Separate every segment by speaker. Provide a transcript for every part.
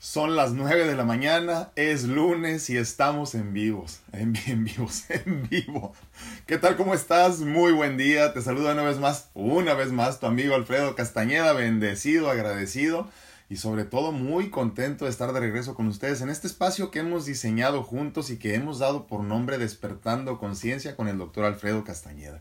Speaker 1: Son las 9 de la mañana, es lunes y estamos en vivos, en, vivos, en vivo. ¿Qué tal? ¿Cómo estás? Muy buen día. Te saluda una vez más, una vez más, tu amigo Alfredo Castañeda, bendecido, agradecido y sobre todo muy contento de estar de regreso con ustedes en este espacio que hemos diseñado juntos y que hemos dado por nombre Despertando Conciencia con el doctor Alfredo Castañeda.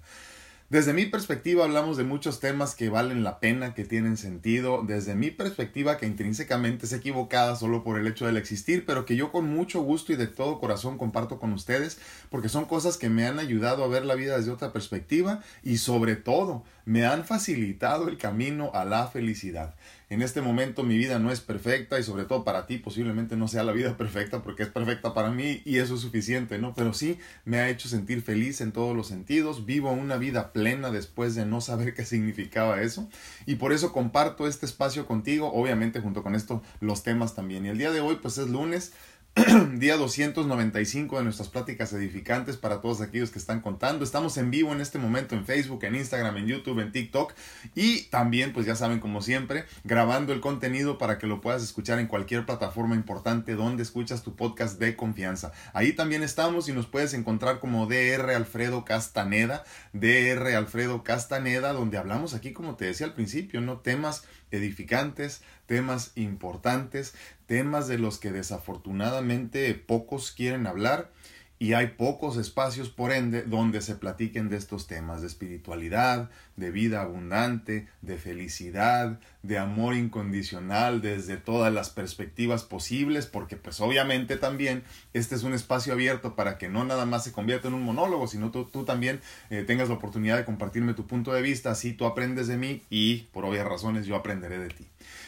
Speaker 1: Desde mi perspectiva hablamos de muchos temas que valen la pena, que tienen sentido, desde mi perspectiva que intrínsecamente es equivocada solo por el hecho del existir, pero que yo con mucho gusto y de todo corazón comparto con ustedes, porque son cosas que me han ayudado a ver la vida desde otra perspectiva y sobre todo me han facilitado el camino a la felicidad. En este momento mi vida no es perfecta y sobre todo para ti posiblemente no sea la vida perfecta porque es perfecta para mí y eso es suficiente, ¿no? Pero sí me ha hecho sentir feliz en todos los sentidos, vivo una vida plena después de no saber qué significaba eso y por eso comparto este espacio contigo, obviamente junto con esto los temas también. Y el día de hoy pues es lunes, día 295 de nuestras pláticas edificantes para todos aquellos que están contando. Estamos en vivo en este momento en Facebook, en Instagram, en YouTube, en TikTok y también, pues ya saben, como siempre, grabando el contenido para que lo puedas escuchar en cualquier plataforma importante donde escuchas tu podcast de confianza. Ahí también estamos y nos puedes encontrar como DR Alfredo Castaneda, DR Alfredo Castaneda, donde hablamos aquí, como te decía al principio, ¿no? Temas edificantes, temas importantes, temas de los que desafortunadamente pocos quieren hablar y hay pocos espacios, por ende, donde se platiquen de estos temas, de espiritualidad, de vida abundante, de felicidad, de amor incondicional desde todas las perspectivas posibles, porque pues obviamente también este es un espacio abierto para que no nada más se convierta en un monólogo, sino tú, tú también eh, tengas la oportunidad de compartirme tu punto de vista, así tú aprendes de mí y por obvias razones yo aprenderé de ti.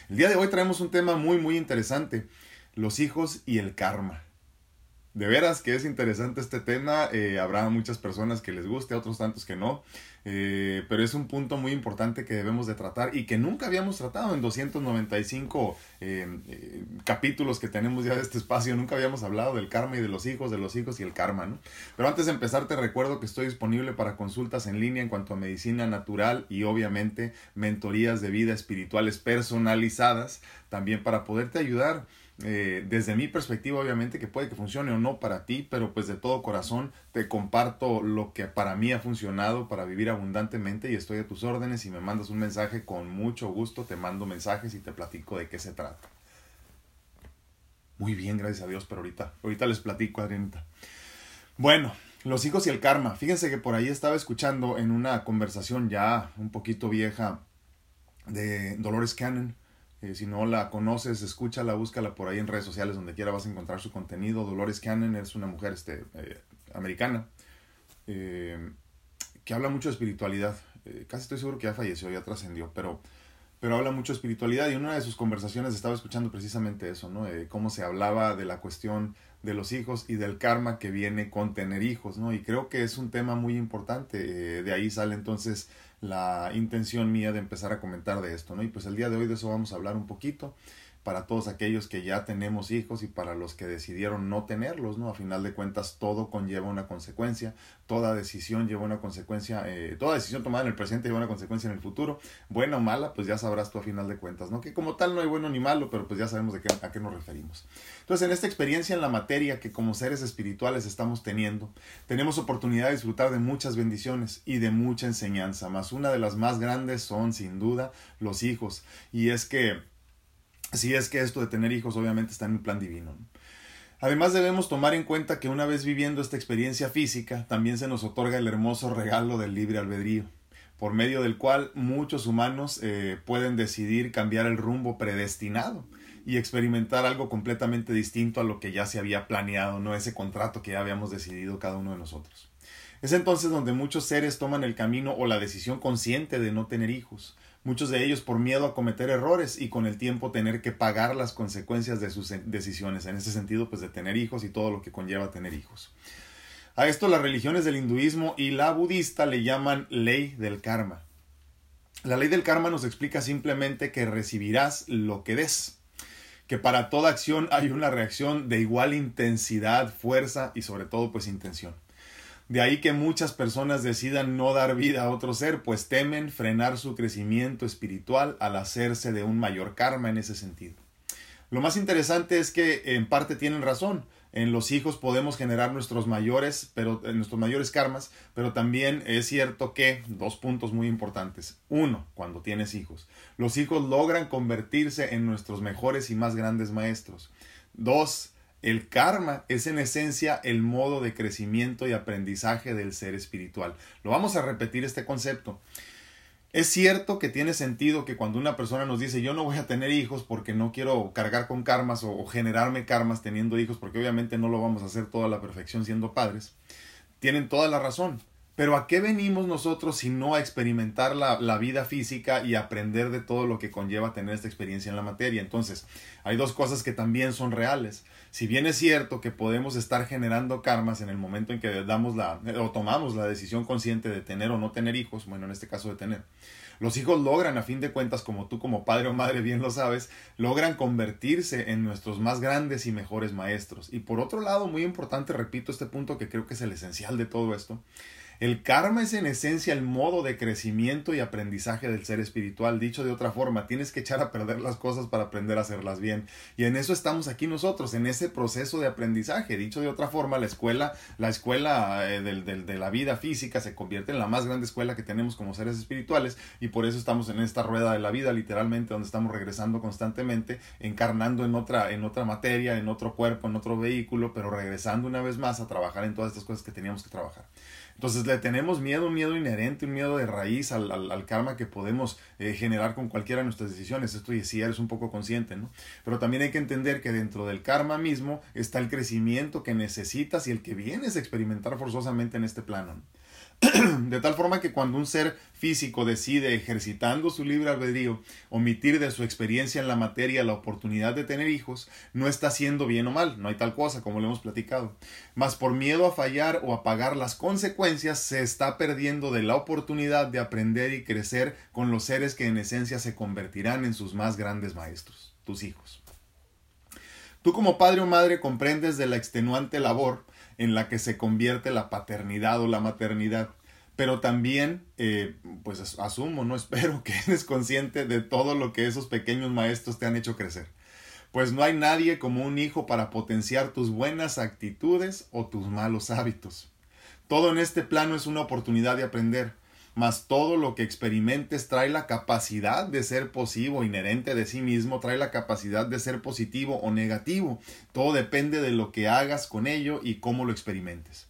Speaker 1: El día de hoy traemos un tema muy muy interesante, los hijos y el karma. De veras que es interesante este tema, eh, habrá muchas personas que les guste, otros tantos que no, eh, pero es un punto muy importante que debemos de tratar y que nunca habíamos tratado en 295 eh, eh, capítulos que tenemos ya de este espacio, nunca habíamos hablado del karma y de los hijos, de los hijos y el karma, ¿no? Pero antes de empezar te recuerdo que estoy disponible para consultas en línea en cuanto a medicina natural y obviamente mentorías de vida espirituales personalizadas, también para poderte ayudar eh, desde mi perspectiva, obviamente, que puede que funcione o no para ti, pero pues de todo corazón te comparto lo que para mí ha funcionado para vivir abundantemente y estoy a tus órdenes. Si me mandas un mensaje, con mucho gusto te mando mensajes y te platico de qué se trata. Muy bien, gracias a Dios, pero ahorita, ahorita les platico, Adrianita. Bueno, los hijos y el karma. Fíjense que por ahí estaba escuchando en una conversación ya un poquito vieja de Dolores Cannon eh, si no la conoces, escúchala, búscala por ahí en redes sociales, donde quiera vas a encontrar su contenido. Dolores Cannon es una mujer este, eh, americana eh, que habla mucho de espiritualidad. casi estoy seguro que ya falleció, ya trascendió, pero, pero habla mucho de espiritualidad y en una de sus conversaciones estaba escuchando precisamente eso, ¿no? cómo se hablaba de la cuestión de los hijos y del karma que viene con tener hijos, ¿no? Y creo que es un tema muy importante. de ahí sale entonces la intención mía de empezar a comentar de esto, ¿no? Y pues el día de hoy de eso vamos a hablar un poquito para todos aquellos que ya tenemos hijos y para los que decidieron no tenerlos, ¿no? A final de cuentas todo conlleva una consecuencia, toda decisión lleva una consecuencia, eh, toda decisión tomada en el presente lleva una consecuencia en el futuro, buena o mala, pues ya sabrás tú a final de cuentas, ¿no? Que como tal no hay bueno ni malo, pero pues ya sabemos de qué, a qué nos referimos. Entonces, en esta experiencia en la materia que como seres espirituales estamos teniendo, tenemos oportunidad de disfrutar de muchas bendiciones y de mucha enseñanza, más una de las más grandes son sin duda los hijos, y es que si es que esto de tener hijos obviamente está en un plan divino. Además debemos tomar en cuenta que una vez viviendo esta experiencia física, también se nos otorga el hermoso regalo del libre albedrío, por medio del cual muchos humanos eh, pueden decidir cambiar el rumbo predestinado y experimentar algo completamente distinto a lo que ya se había planeado, no ese contrato que ya habíamos decidido cada uno de nosotros. Es entonces donde muchos seres toman el camino o la decisión consciente de no tener hijos, muchos de ellos por miedo a cometer errores y con el tiempo tener que pagar las consecuencias de sus decisiones, en ese sentido pues de tener hijos y todo lo que conlleva tener hijos. A esto las religiones del hinduismo y la budista le llaman ley del karma. La ley del karma nos explica simplemente que recibirás lo que des, que para toda acción hay una reacción de igual intensidad, fuerza y sobre todo pues intención. De ahí que muchas personas decidan no dar vida a otro ser, pues temen frenar su crecimiento espiritual al hacerse de un mayor karma en ese sentido. Lo más interesante es que en parte tienen razón. En los hijos podemos generar nuestros mayores, pero eh, nuestros mayores karmas, pero también es cierto que dos puntos muy importantes. Uno, cuando tienes hijos, los hijos logran convertirse en nuestros mejores y más grandes maestros. Dos, el karma es en esencia el modo de crecimiento y aprendizaje del ser espiritual. Lo vamos a repetir este concepto. Es cierto que tiene sentido que cuando una persona nos dice yo no voy a tener hijos porque no quiero cargar con karmas o, generarme karmas teniendo hijos porque obviamente no lo vamos a hacer toda la perfección siendo padres, tienen toda la razón. Pero ¿a qué venimos nosotros si no a experimentar la, la, vida física y aprender de todo lo que conlleva tener esta experiencia en la materia? Entonces, hay dos cosas que también son reales. Si bien es cierto que podemos estar generando karmas en el momento en que damos la, o tomamos la decisión consciente de tener o no tener hijos, bueno, en este caso de tener, los hijos logran, a fin de cuentas, como tú como padre o madre bien lo sabes, logran convertirse en nuestros más grandes y mejores maestros. Y por otro lado, muy importante, repito este punto que creo que es el esencial de todo esto, el karma es en esencia el modo de crecimiento y aprendizaje del ser espiritual. Dicho de otra forma, tienes que echar a perder las cosas para aprender a hacerlas bien. Y en eso estamos aquí nosotros, en ese proceso de aprendizaje. Dicho de otra forma, la escuela, la escuela eh, de la vida física se convierte en la más grande escuela que tenemos como seres espirituales y por eso estamos en esta rueda de la vida, literalmente, donde estamos regresando constantemente, encarnando en otra, en otra materia, en otro cuerpo, en otro vehículo, pero regresando una vez más a trabajar en todas estas cosas que teníamos que trabajar. Entonces le tenemos miedo, un miedo inherente, un miedo de raíz al, al, karma que podemos eh, generar con cualquiera de nuestras decisiones. Esto y si eres un poco consciente, ¿no? Pero también hay que entender que dentro del karma mismo está el crecimiento que necesitas y el que vienes a experimentar forzosamente en este plano. de tal forma que cuando un ser físico decide, ejercitando su libre albedrío, omitir de su experiencia en la materia la oportunidad de tener hijos, no está haciendo bien o mal, no hay tal cosa como lo hemos platicado. Mas por miedo a fallar o a pagar las consecuencias, se está perdiendo de la oportunidad de aprender y crecer con los seres que en esencia se convertirán en sus más grandes maestros, tus hijos. Tú como padre o madre comprendes de la extenuante labor en la que se convierte la paternidad o la maternidad. Pero también, eh, pues asumo, no espero que eres consciente de todo lo que esos pequeños maestros te han hecho crecer. Pues no hay nadie como un hijo para potenciar tus buenas actitudes o tus malos hábitos. Todo en este plano es una oportunidad de aprender mas todo lo que experimentes trae la capacidad de ser positivo, inherente de sí mismo, trae la capacidad de ser positivo o negativo. Todo depende de lo que hagas con ello y cómo lo experimentes.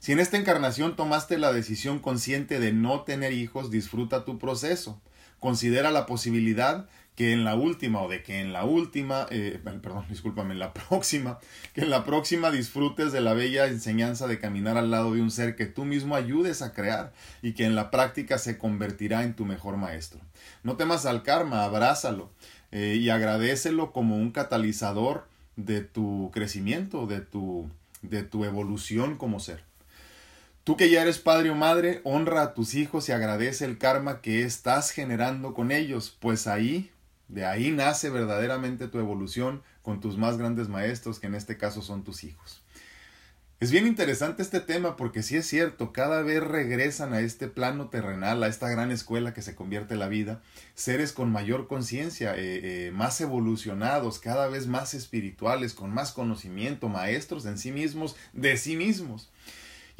Speaker 1: Si en esta encarnación tomaste la decisión consciente de no tener hijos, disfruta tu proceso. Considera la posibilidad que en la última o de que en la última, eh, perdón, discúlpame, en la próxima, que en la próxima disfrutes de la bella enseñanza de caminar al lado de un ser que tú mismo ayudes a crear y que en la práctica se convertirá en tu mejor maestro. No temas al karma, abrázalo eh, y agradecelo como un catalizador de tu crecimiento, de tu, de tu evolución como ser. Tú que ya eres padre o madre, honra a tus hijos y agradece el karma que estás generando con ellos, pues ahí de ahí nace verdaderamente tu evolución con tus más grandes maestros, que en este caso son tus hijos. Es bien interesante este tema porque sí es cierto, cada vez regresan a este plano terrenal, a esta gran escuela que se convierte en la vida, seres con mayor conciencia, eh, eh, más evolucionados, cada vez más espirituales, con más conocimiento, maestros en sí mismos, de sí mismos.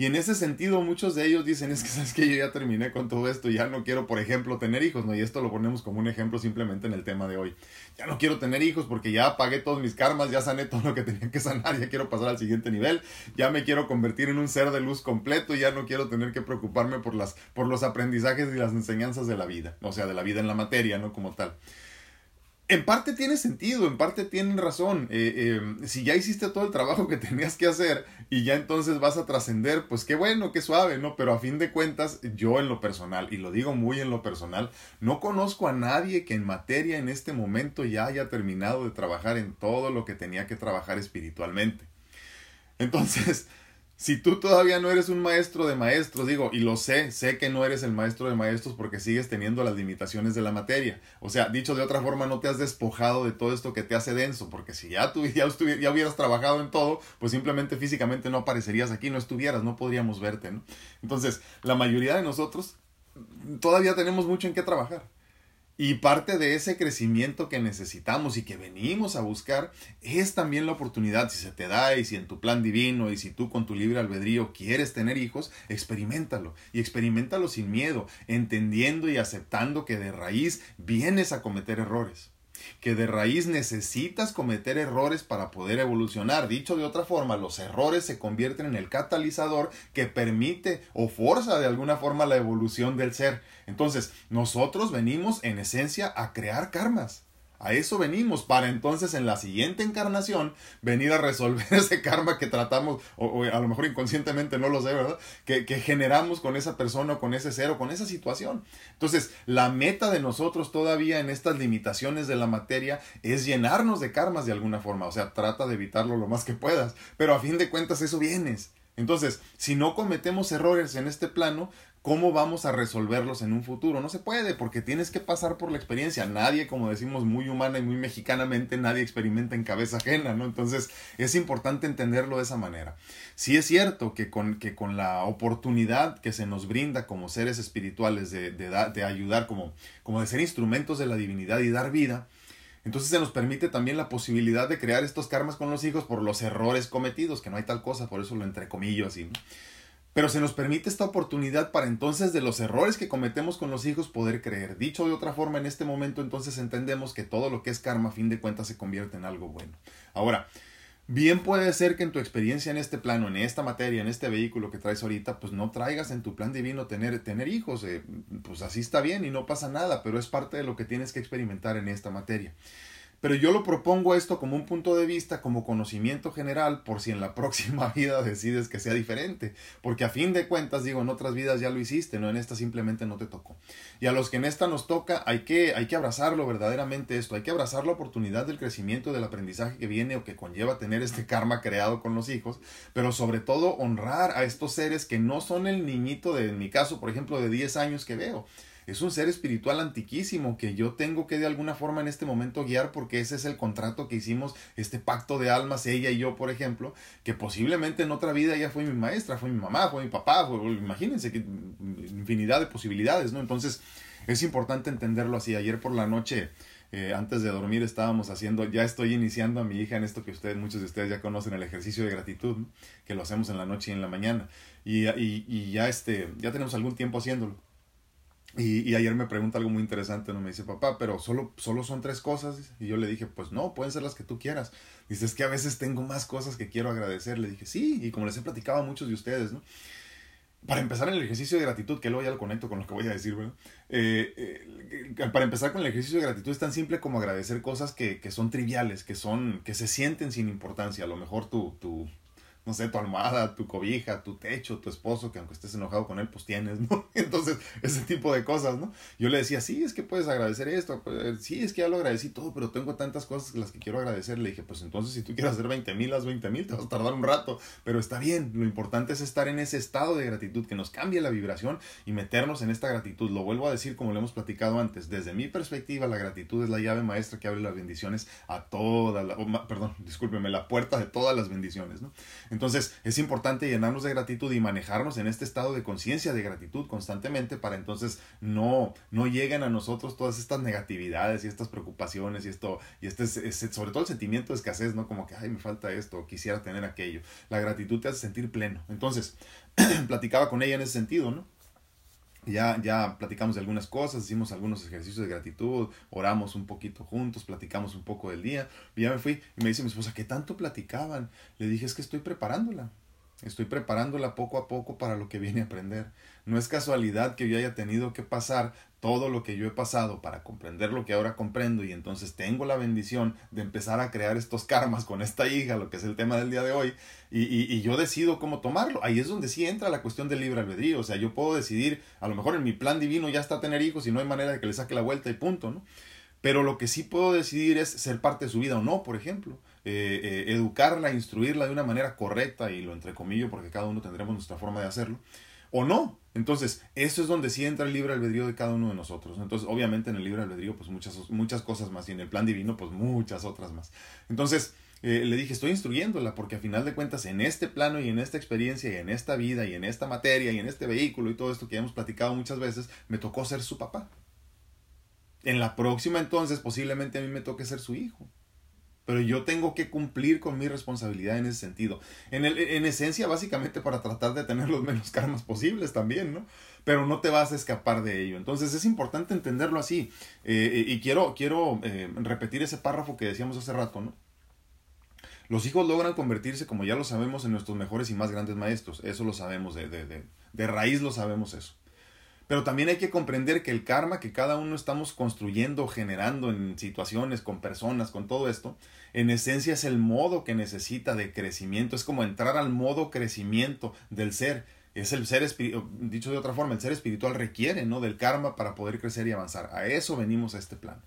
Speaker 1: Y en ese sentido, muchos de ellos dicen, es que sabes que yo ya terminé con todo esto, ya no quiero, por ejemplo, tener hijos, ¿no? Y esto lo ponemos como un ejemplo simplemente en el tema de hoy. Ya no quiero tener hijos porque ya pagué todos mis karmas, ya sané todo lo que tenía que sanar, ya quiero pasar al siguiente nivel, ya me quiero convertir en un ser de luz completo, ya no quiero tener que preocuparme por las, por los aprendizajes y las enseñanzas de la vida, o sea, de la vida en la materia, ¿no? Como tal en parte tiene sentido, en parte tienen razón. Eh, eh, si ya hiciste todo el trabajo que tenías que hacer y ya entonces vas a trascender, pues qué bueno, qué suave, ¿no? Pero a fin de cuentas, yo en lo personal, y lo digo muy en lo personal, no conozco a nadie que en materia en este momento ya haya terminado de trabajar en todo lo que tenía que trabajar espiritualmente. Entonces, si tú todavía no eres un maestro de maestros, digo, y lo sé, sé que no eres el maestro de maestros porque sigues teniendo las limitaciones de la materia. O sea, dicho de otra forma, no te has despojado de todo esto que te hace denso, porque si ya, tú, ya, ya hubieras trabajado en todo, pues simplemente físicamente no aparecerías aquí, no estuvieras, no podríamos verte, ¿no? Entonces, la mayoría de nosotros todavía tenemos mucho en qué trabajar. Y parte de ese crecimiento que necesitamos y que venimos a buscar es también la oportunidad, si se te da y si en tu plan divino y si tú con tu libre albedrío quieres tener hijos, experimentalo. Y experimentalo sin miedo, entendiendo y aceptando que de raíz vienes a cometer errores que de raíz necesitas cometer errores para poder evolucionar. Dicho de otra forma, los errores se convierten en el catalizador que permite o forza de alguna forma la evolución del ser. Entonces, nosotros venimos en esencia a crear karmas. A eso venimos, para entonces en la siguiente encarnación venir a resolver ese karma que tratamos, o, a lo mejor inconscientemente no lo sé, ¿verdad? Que, que, generamos con esa persona, con ese ser, o con esa situación. Entonces, la meta de nosotros todavía en estas limitaciones de la materia es llenarnos de karmas de alguna forma. O sea, trata de evitarlo lo más que puedas, pero a fin de cuentas eso vienes. Entonces, si no cometemos errores en este plano, ¿Cómo vamos a resolverlos en un futuro? No se puede porque tienes que pasar por la experiencia. Nadie, como decimos muy humana y muy mexicanamente, nadie experimenta en cabeza ajena, ¿no? Entonces es importante entenderlo de esa manera. Sí es cierto que con, que con la oportunidad que se nos brinda como seres espirituales de, de, de ayudar, como, como de ser instrumentos de la divinidad y dar vida, entonces se nos permite también la posibilidad de crear estos karmas con los hijos por los errores cometidos, que no hay tal cosa, por eso lo entrecomillo así. Pero se nos permite esta oportunidad para entonces de los errores que cometemos con los hijos poder creer. Dicho de otra forma, en este momento entonces entendemos que todo lo que es karma a fin de cuentas se convierte en algo bueno. Ahora, bien puede ser que en tu experiencia en este plano, en esta materia, en este vehículo que traes ahorita, pues no traigas en tu plan divino tener, tener hijos. Eh, pues así está bien y no pasa nada, pero es parte de lo que tienes que experimentar en esta materia. Pero yo lo propongo esto como un punto de vista, como conocimiento general, por si en la próxima vida decides que sea diferente. Porque a fin de cuentas, digo, en otras vidas ya lo hiciste, no en esta simplemente no te tocó. Y a los que en esta nos toca, hay que, hay que abrazarlo verdaderamente esto, hay que abrazar la oportunidad del crecimiento, del aprendizaje que viene o que conlleva tener este karma creado con los hijos, pero sobre todo honrar a estos seres que no son el niñito de, en mi caso, por ejemplo, de 10 años que veo es un ser espiritual antiquísimo que yo tengo que de alguna forma en este momento guiar porque ese es el contrato que hicimos, este pacto de almas, ella y yo, por ejemplo, que posiblemente en otra vida ella fue mi maestra, fue mi mamá, fue mi papá, imagínense que infinidad de posibilidades, ¿no? Entonces es importante entenderlo así. Ayer por la noche... Eh, antes de dormir estábamos haciendo, ya estoy iniciando a mi hija en esto que ustedes, muchos de ustedes ya conocen, el ejercicio de gratitud, que lo hacemos en la noche y en la mañana. Y, y, y, ya, este, ya tenemos algún tiempo haciéndolo. Y, ayer me pregunta algo muy interesante, ¿no? Me dice, papá, pero solo, solo son tres cosas. Y yo le dije, pues no, pueden ser las que tú quieras. Dice, es que a veces tengo más cosas que quiero agradecer. Le dije, sí, y como les he platicado a muchos de ustedes, ¿no? Para empezar el ejercicio de gratitud, que luego ya lo conecto con lo que voy a decir, ¿verdad? Eh, eh, para empezar con el ejercicio de gratitud es tan simple como agradecer cosas que, que, son triviales, que son, que se sienten sin importancia. A lo mejor tu, tu, no sé, tu almohada, tu cobija, tu techo, tu esposo, que aunque estés enojado con él, pues tienes, ¿no? Entonces, ese tipo de cosas, ¿no? Yo le decía, sí, es que puedes agradecer esto, pues, sí, es que ya lo agradecí todo, pero tengo tantas cosas las que quiero agradecer. Le dije, pues entonces si tú quieres hacer 20 mil, las 20 mil, te vas a tardar un rato, pero está bien, lo importante es estar en ese estado de gratitud, que nos cambie la vibración y meternos en esta gratitud. Lo vuelvo a decir como lo hemos platicado antes, desde mi perspectiva, la gratitud es la llave maestra que abre las bendiciones a todas, la, perdón, discúlpeme, la puerta de todas las bendiciones, ¿no? Entonces, es importante llenarnos de gratitud y manejarnos en este estado de conciencia de gratitud constantemente para entonces no, no lleguen a nosotros todas estas negatividades y estas preocupaciones y esto, y este, sobre todo el sentimiento de escasez, ¿no? Como que, ay, me falta esto, quisiera tener aquello. La gratitud te hace sentir pleno. Entonces, platicaba con ella en ese sentido, ¿no? Ya, ya platicamos de algunas cosas, hicimos algunos ejercicios de gratitud, oramos un poquito juntos, platicamos un poco del día. Y ya me fui y me dice mi esposa, ¿qué tanto platicaban? Le dije, es que estoy preparándola. Estoy preparándola poco a poco para lo que viene a aprender. No es casualidad que yo haya tenido que pasar todo lo que yo he pasado para comprender lo que ahora comprendo y entonces tengo la bendición de empezar a crear estos karmas con esta hija, lo que es el tema del día de hoy, y, y, yo decido cómo tomarlo. Ahí es donde sí entra la cuestión del libre albedrío. O sea, yo puedo decidir, a lo mejor en mi plan divino ya está tener hijos y no hay manera de que le saque la vuelta y punto, ¿no? Pero lo que sí puedo decidir es ser parte de su vida o no, por ejemplo. Eh, eh, educarla, instruirla de una manera correcta, y lo entrecomillo porque cada uno tendremos nuestra forma de hacerlo, o no. Entonces, eso es donde sí entra el libre albedrío de cada uno de nosotros. Entonces, obviamente en el libre albedrío, pues muchas, muchas cosas más, y en el plan divino, pues muchas otras más. Entonces, eh, le dije, estoy instruyéndola, porque a final de cuentas, en este plano y en esta experiencia y en esta vida y en esta materia y en este vehículo y todo esto que hemos platicado muchas veces, me tocó ser su papá. En la próxima entonces posiblemente a mí me toque ser su hijo. Pero yo tengo que cumplir con mi responsabilidad en ese sentido. En, el, en esencia, básicamente para tratar de tener los menos karmas posibles también, ¿no? Pero no te vas a escapar de ello. Entonces es importante entenderlo así. Eh, y quiero, quiero eh, repetir ese párrafo que decíamos hace rato, ¿no? Los hijos logran convertirse, como ya lo sabemos, en nuestros mejores y más grandes maestros. Eso lo sabemos, de, de, de, de raíz lo sabemos eso. Pero también hay que comprender que el karma que cada uno estamos construyendo, generando en situaciones, con personas, con todo esto, en esencia es el modo que necesita de crecimiento. Es como entrar al modo crecimiento del ser. Es el ser dicho de otra forma, el ser espiritual requiere, ¿no? Del karma para poder crecer y avanzar. A eso venimos a este plano.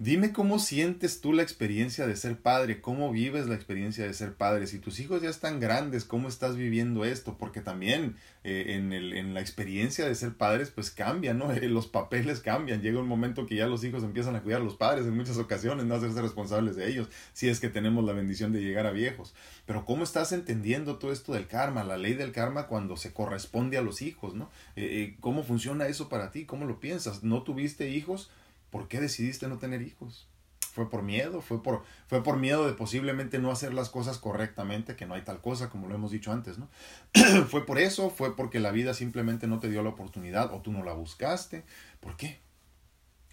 Speaker 1: Dime cómo sientes tú la experiencia de ser padre, cómo vives la experiencia de ser padre. Si tus hijos ya están grandes, ¿cómo estás viviendo esto? Porque también eh, en, el, en, la experiencia de ser padres, pues cambian, ¿no? los papeles cambian. Llega un momento que ya los hijos empiezan a cuidar a los padres en muchas ocasiones, no hacerse responsables de ellos, si es que tenemos la bendición de llegar a viejos. Pero ¿cómo estás entendiendo todo esto del karma, la ley del karma cuando se corresponde a los hijos, ¿no? Eh, eh, ¿Cómo funciona eso para ti? ¿Cómo lo piensas? ¿No tuviste hijos? ¿Por qué decidiste no tener hijos? ¿Fue por miedo? ¿Fue por, fue por miedo de posiblemente no hacer las cosas correctamente, que no hay tal cosa como lo hemos dicho antes, ¿no? ¿Fue por eso? ¿Fue porque la vida simplemente no te dio la oportunidad o tú no la buscaste? ¿Por qué?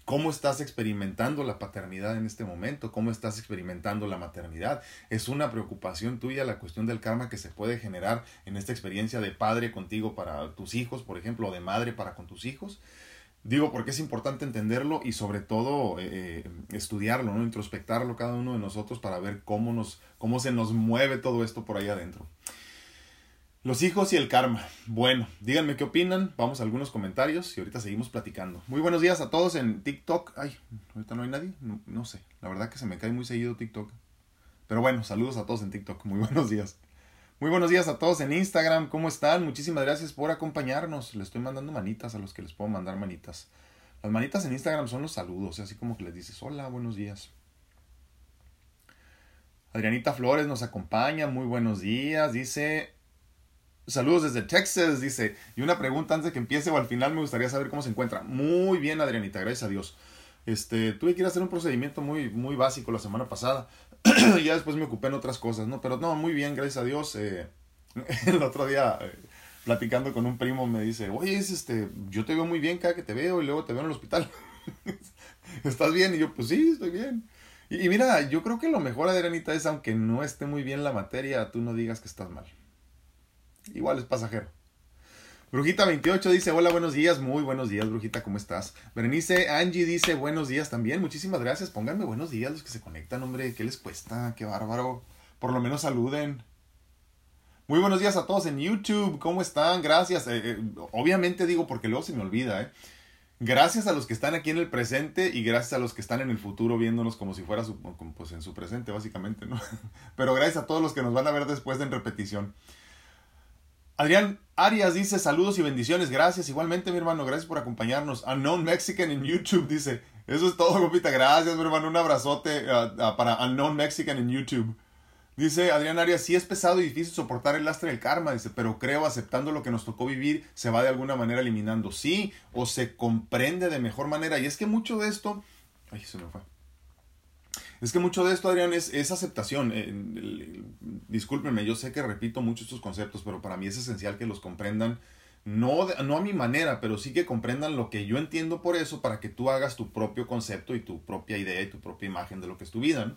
Speaker 1: ¿Cómo estás experimentando la paternidad en este momento? ¿Cómo estás experimentando la maternidad? Es una preocupación tuya la cuestión del karma que se puede generar en esta experiencia de padre contigo para tus hijos, por ejemplo, o de madre para con tus hijos. Digo porque es importante entenderlo y sobre todo eh, estudiarlo, ¿no? introspectarlo cada uno de nosotros para ver cómo, nos, cómo se nos mueve todo esto por ahí adentro. Los hijos y el karma. Bueno, díganme qué opinan. Vamos a algunos comentarios y ahorita seguimos platicando. Muy buenos días a todos en TikTok. Ay, ahorita no hay nadie. No, no sé. La verdad que se me cae muy seguido TikTok. Pero bueno, saludos a todos en TikTok. Muy buenos días. Muy buenos días a todos en Instagram, ¿cómo están? Muchísimas gracias por acompañarnos. Les estoy mandando manitas a los que les puedo mandar manitas. Las manitas en Instagram son los saludos, así como que les dices, hola, buenos días. Adrianita Flores nos acompaña, muy buenos días, dice, saludos desde Texas, dice, y una pregunta antes de que empiece o al final me gustaría saber cómo se encuentra. Muy bien, Adrianita, gracias a Dios. Este, tuve que ir a hacer un procedimiento muy, muy básico la semana pasada. ya después me ocupé en otras cosas, ¿no? Pero no, muy bien, gracias a Dios. Eh, el otro día, eh, platicando con un primo, me dice, oye, es este, yo te veo muy bien cada que te veo y luego te veo en el hospital. ¿Estás bien? Y yo, pues sí, estoy bien. Y, y, mira, yo creo que lo mejor, Adrianita, es aunque no esté muy bien la materia, tú no digas que estás mal. Igual es pasajero. Brujita28 dice, hola, buenos días, muy buenos días, Brujita, ¿cómo estás? Berenice Angie dice, buenos días también, muchísimas gracias, pónganme buenos días los que se conectan, hombre, ¿qué les cuesta? Qué bárbaro, por lo menos saluden. Muy buenos días a todos en YouTube, ¿cómo están? Gracias, eh, eh, obviamente digo porque luego se me olvida, ¿eh? Gracias a los que están aquí en el presente y gracias a los que están en el futuro viéndonos como si fuera pues en su presente, básicamente, ¿no? Pero gracias a todos los que nos van a ver después en repetición. Adrián Arias dice saludos y bendiciones. Gracias. Igualmente, mi hermano, gracias por acompañarnos. Unknown Mexican en YouTube dice. Eso es todo, compita. Gracias, mi hermano. Un abrazote uh, para Unknown Mexican en YouTube. Dice Adrián Arias, sí es pesado y difícil soportar el lastre del karma, dice, pero creo aceptando lo que nos tocó vivir se va de alguna manera eliminando. Sí, o se comprende de mejor manera. Y es que mucho de esto... Ay, se me fue. Es que mucho de esto, Adrián, es, es aceptación. Eh, discúlpenme, yo sé que repito mucho estos conceptos, pero para mí es esencial que los comprendan. No, no a mi manera, pero sí que comprendan lo que yo entiendo por eso para que tú hagas tu propio concepto y tu propia idea y tu propia imagen de lo que es tu vida.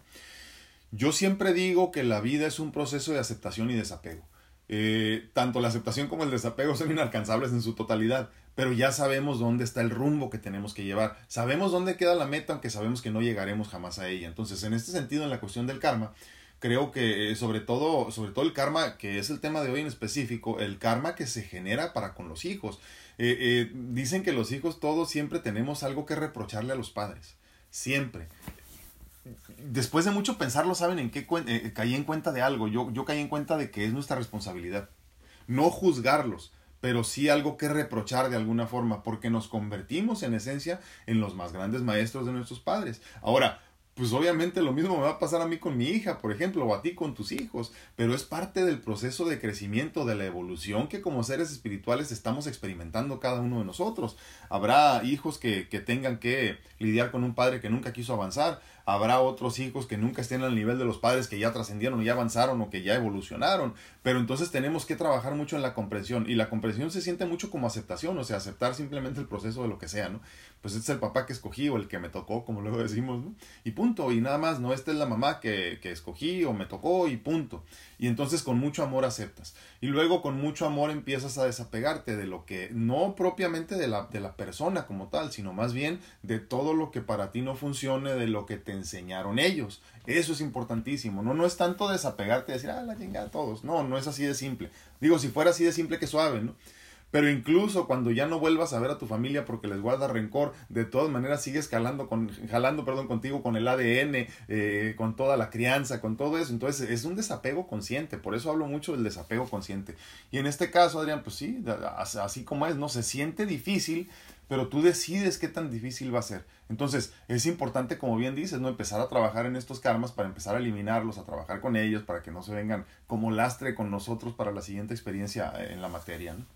Speaker 1: Yo siempre digo que la vida es un proceso de aceptación y desapego. Eh, tanto la aceptación como el desapego son inalcanzables en su totalidad, pero ya sabemos dónde está el rumbo que tenemos que llevar. Sabemos dónde queda la meta, aunque sabemos que no llegaremos jamás a ella. Entonces, en este sentido, en la cuestión del karma, creo que eh, sobre todo, sobre todo el karma, que es el tema de hoy en específico, el karma que se genera para con los hijos. Eh, dicen que los hijos todos siempre tenemos algo que reprocharle a los padres. Siempre después de mucho pensarlo, ¿saben en qué eh, caí en cuenta de algo? Yo, yo caí en cuenta de que es nuestra responsabilidad. No juzgarlos, pero sí algo que reprochar de alguna forma, porque nos convertimos en esencia en los más grandes maestros de nuestros padres. Ahora, pues obviamente lo mismo me va a pasar a mí con mi hija, por ejemplo, o a ti con tus hijos, pero es parte del proceso de crecimiento, de la evolución que como seres espirituales estamos experimentando cada uno de nosotros. Habrá hijos que, que tengan que lidiar con un padre que nunca quiso avanzar, habrá otros hijos que nunca estén al nivel de los padres que ya trascendieron, ya avanzaron o que ya evolucionaron, pero entonces tenemos que trabajar mucho en la comprensión y la comprensión se siente mucho como aceptación, o sea, aceptar simplemente el proceso de lo que sea, ¿no? Pues este es el papá que escogí o el que me tocó, como luego decimos, ¿no? Y punto, y nada más, no, esta es la mamá que, que escogí o me tocó y punto. Y entonces con mucho amor aceptas. Y luego con mucho amor empiezas a desapegarte de lo que, no propiamente de la, de la persona como tal, sino más bien de todo lo que para ti no funcione, de lo que te enseñaron ellos. Eso es importantísimo. No, no es tanto desapegarte y decir, ah, la chingada a todos. No, no es así de simple. Digo, si fuera así de simple que suave, ¿no? Pero incluso cuando ya no vuelvas a ver a tu familia porque les guarda rencor, de todas maneras sigues jalando, con, jalando perdón, contigo con el ADN, eh, con toda la crianza, con todo eso. Entonces es un desapego consciente, por eso hablo mucho del desapego consciente. Y en este caso, Adrián, pues sí, así como es, no se siente difícil, pero tú decides qué tan difícil va a ser. Entonces, es importante, como bien dices, no empezar a trabajar en estos karmas para empezar a eliminarlos, a trabajar con ellos, para que no se vengan como lastre con nosotros para la siguiente experiencia en la materia. ¿no?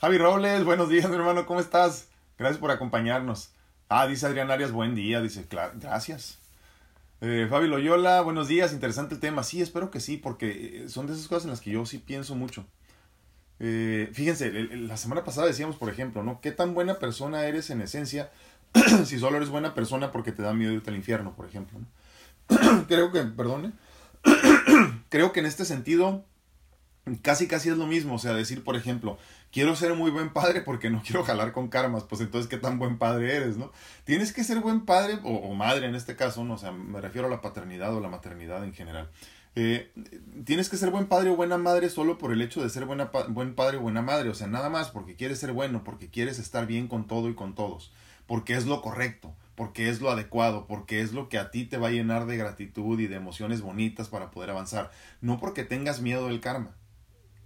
Speaker 1: Javi Robles, buenos días, mi hermano, ¿cómo estás? Gracias por acompañarnos. Ah, dice Adrián Arias, buen día, dice, gracias. Eh, Fabi Loyola, buenos días, interesante el tema. Sí, espero que sí, porque eh, son de esas cosas en las que yo sí pienso mucho. Eh, fíjense, la semana pasada decíamos, por ejemplo, ¿no? ¿Qué tan buena persona eres en esencia si solo eres buena persona porque te da miedo irte al infierno, por ejemplo? Creo que, perdone, creo que en este sentido casi casi es lo mismo, o sea, decir, por ejemplo, quiero ser muy buen padre porque no quiero jalar con karmas, pues entonces qué tan buen padre eres, ¿no? Tienes que ser buen padre o, madre en este caso, ¿no? O sea, me refiero a la paternidad o la maternidad en general. Eh, tienes que ser buen padre o buena madre solo por el hecho de ser buena, buen padre o buena madre, o sea, nada más porque quieres ser bueno, porque quieres estar bien con todo y con todos, porque es lo correcto, porque es lo adecuado, porque es lo que a ti te va a llenar de gratitud y de emociones bonitas para poder avanzar, no porque tengas miedo del karma.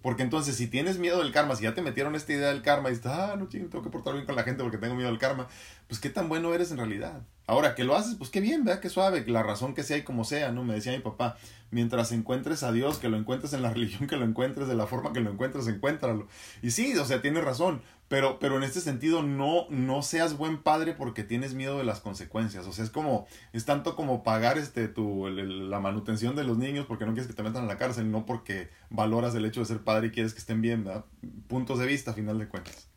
Speaker 1: Porque entonces, si tienes miedo del karma, si ya te metieron esta idea del karma y dices, ah, no tengo que portar bien con la gente porque tengo miedo del karma, pues qué tan bueno eres en realidad. Ahora que lo haces, pues qué bien, vea qué suave, la razón que sea y como sea, ¿no? Me decía mi papá, mientras encuentres a Dios, que lo encuentres en la religión, que lo encuentres de la forma que lo encuentres, encuéntralo. Y sí, o sea, tiene razón, pero, pero en este sentido no, no seas buen padre porque tienes miedo de las consecuencias. O sea, es como, es tanto como pagar este, tu, la manutención de los niños porque no quieres que te metan a la cárcel, no porque valoras el hecho de ser padre y quieres que estén bien, ¿verdad? Puntos de vista, a final de cuentas.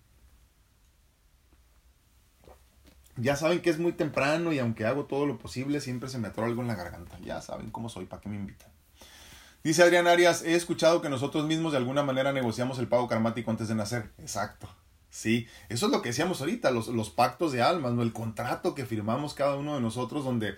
Speaker 1: Ya saben que es muy temprano y aunque hago todo lo posible, siempre se me atora algo en la garganta. Ya saben cómo soy, ¿para qué me invitan? Dice Adrián Arias, he escuchado que nosotros mismos de alguna manera negociamos el pago karmático antes de nacer. Exacto. Sí, eso es lo que decíamos ahorita, los, los pactos de almas, ¿no? El contrato que firmamos cada uno de nosotros donde,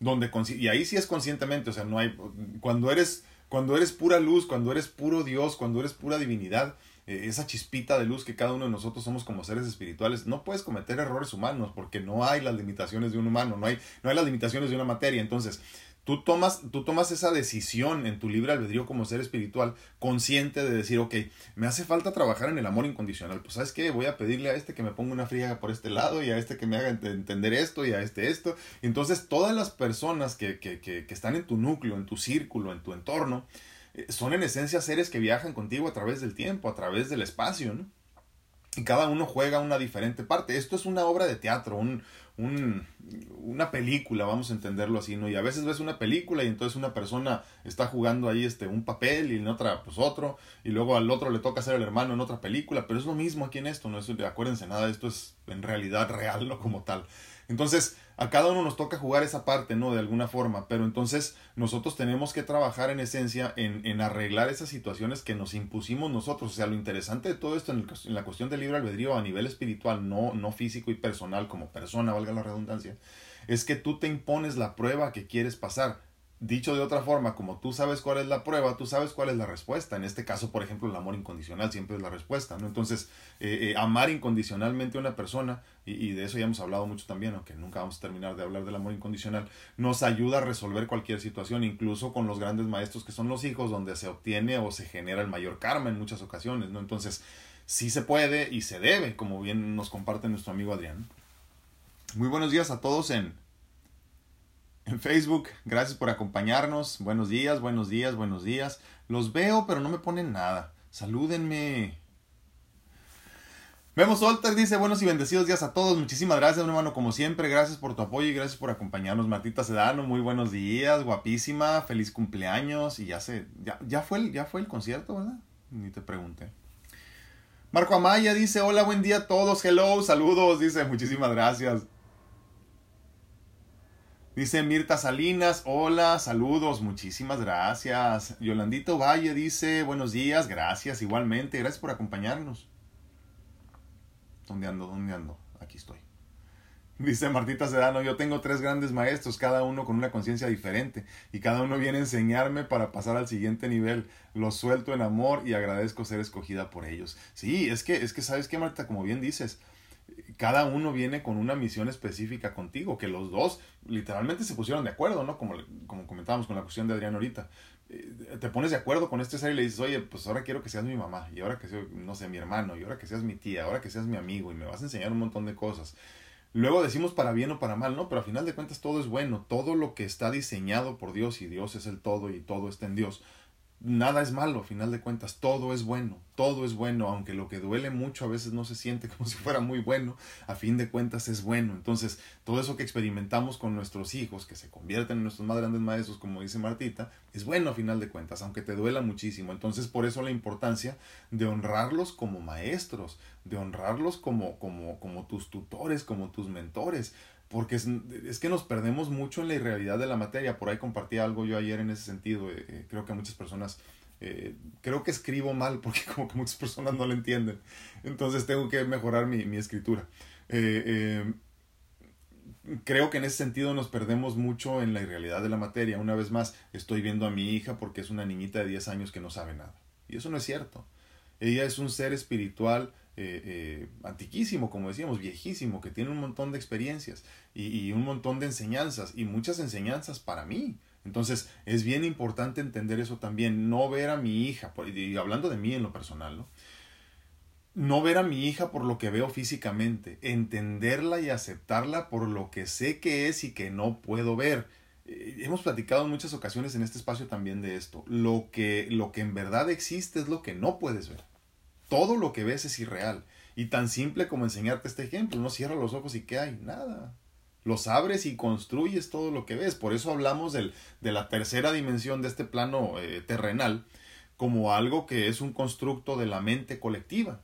Speaker 1: donde, y ahí sí es conscientemente, o sea, no hay, cuando eres, cuando eres pura luz, cuando eres puro Dios, cuando eres pura divinidad, eh, esa chispita de luz que cada uno de nosotros somos como seres espirituales, no puedes cometer errores humanos porque no hay las limitaciones de un humano, no hay, no hay las limitaciones de una materia. Entonces, Tú tomas, tú tomas esa decisión en tu libre albedrío como ser espiritual, consciente de decir, ok, me hace falta trabajar en el amor incondicional. Pues, ¿sabes qué? Voy a pedirle a este que me ponga una friega por este lado y a este que me haga entender esto y a este esto. Entonces, todas las personas que, que, que, que están en tu núcleo, en tu círculo, en tu entorno, eh, son en esencia seres que viajan contigo a través del tiempo, a través del espacio, ¿no? Y cada uno juega una diferente parte. Esto es una obra de teatro, un, un, una película, vamos a entenderlo así, ¿no? Y a veces ves una película y entonces una persona está jugando ahí este, un papel y en otra pues otro, y luego al otro le toca ser el hermano en otra película, pero es lo mismo aquí en esto, ¿no? Eso, acuérdense, nada esto es en realidad real, ¿no? Como tal. Entonces, a cada uno nos toca jugar esa parte, ¿no? De alguna forma, pero entonces nosotros tenemos que trabajar en esencia en, en arreglar esas situaciones que nos impusimos nosotros. O sea, lo interesante de todo esto en, en, la cuestión del libre albedrío a nivel espiritual, no, no físico y personal como persona, valga la redundancia, es que tú te impones la prueba que quieres pasar Dicho de otra forma, como tú sabes cuál es la prueba, tú sabes cuál es la respuesta. En este caso, por ejemplo, el amor incondicional siempre es la respuesta, ¿no? Entonces, eh, eh, amar incondicionalmente a una persona, y, de eso ya hemos hablado mucho también, aunque nunca vamos a terminar de hablar del amor incondicional, nos ayuda a resolver cualquier situación, incluso con los grandes maestros que son los hijos, donde se obtiene o se genera el mayor karma en muchas ocasiones, ¿no? Entonces, sí se puede y se debe, como bien nos comparte nuestro amigo Adrián. Muy buenos días a todos en En Facebook, gracias por acompañarnos. Buenos días, buenos días, buenos días. Los veo, pero no me ponen nada. Salúdenme. Vemos Solter dice buenos y bendecidos días a todos. Muchísimas gracias, hermano, como siempre. Gracias por tu apoyo y gracias por acompañarnos. Martita Sedano, muy buenos días, guapísima, feliz cumpleaños. Y ya se, ya, ya fue el, ya fue el concierto, ¿verdad? Ni te pregunté. Marco Amaya dice, hola, buen día a todos, hello, saludos, dice, muchísimas gracias. Dice Mirta Salinas, hola, saludos, muchísimas gracias. Yolandito Valle dice, buenos días, gracias, igualmente, gracias por acompañarnos. ¿Dónde ando? ¿Dónde ando? Aquí estoy. Dice Martita Sedano, yo tengo tres grandes maestros, cada uno con una conciencia diferente, y cada uno viene a enseñarme para pasar al siguiente nivel. Los suelto en amor y agradezco ser escogida por ellos. Sí, es que, es que sabes que Marta, como bien dices, cada uno viene con una misión específica contigo, que los dos literalmente se pusieron de acuerdo, ¿no? Como, como comentábamos con la cuestión de Adrián ahorita. Eh, te pones de acuerdo con este ser y le dices, oye, pues ahora quiero que seas mi mamá, y ahora que seas, no sé, mi hermano, y ahora que seas mi tía, ahora que seas mi amigo, y me vas a enseñar un montón de cosas. Luego decimos para bien o para mal, ¿no? Pero a final de cuentas todo es bueno, todo lo que está diseñado por Dios y Dios es el todo y todo está en Dios nada es malo, a final de cuentas, todo es bueno, todo es bueno, aunque lo que duele mucho a veces no se siente como si fuera muy bueno, a fin de cuentas es bueno. Entonces, todo eso que experimentamos con nuestros hijos, que se convierten en nuestros más grandes maestros, como dice Martita, es bueno a final de cuentas, aunque te duela muchísimo. Entonces, por eso la importancia de honrarlos como maestros, de honrarlos como, como, como tus tutores, como tus mentores, porque es, que nos perdemos mucho en la irrealidad de la materia. Por ahí compartí algo yo ayer en ese sentido. Eh, eh, creo que muchas personas, eh, creo que escribo mal porque como que muchas personas no lo entienden. Entonces tengo que mejorar mi, mi escritura. creo que en ese sentido nos perdemos mucho en la irrealidad de la materia. Una vez más, estoy viendo a mi hija porque es una niñita de 10 años que no sabe nada. Y eso no es cierto. Ella es un ser espiritual eh, eh, antiquísimo, como decíamos, viejísimo, que tiene un montón de experiencias y, un montón de enseñanzas y muchas enseñanzas para mí. Entonces es bien importante entender eso también, no ver a mi hija, y hablando de mí en lo personal, ¿no? no ver a mi hija por lo que veo físicamente, entenderla y aceptarla por lo que sé que es y que no puedo ver. Eh, hemos platicado en muchas ocasiones en este espacio también de esto. Lo que, lo que en verdad existe es lo que no puedes ver todo lo que ves es irreal. Y tan simple como enseñarte este ejemplo, no cierra los ojos y ¿qué hay? Nada. Los abres y construyes todo lo que ves. Por eso hablamos del, de la tercera dimensión de este plano eh, terrenal como algo que es un constructo de la mente colectiva.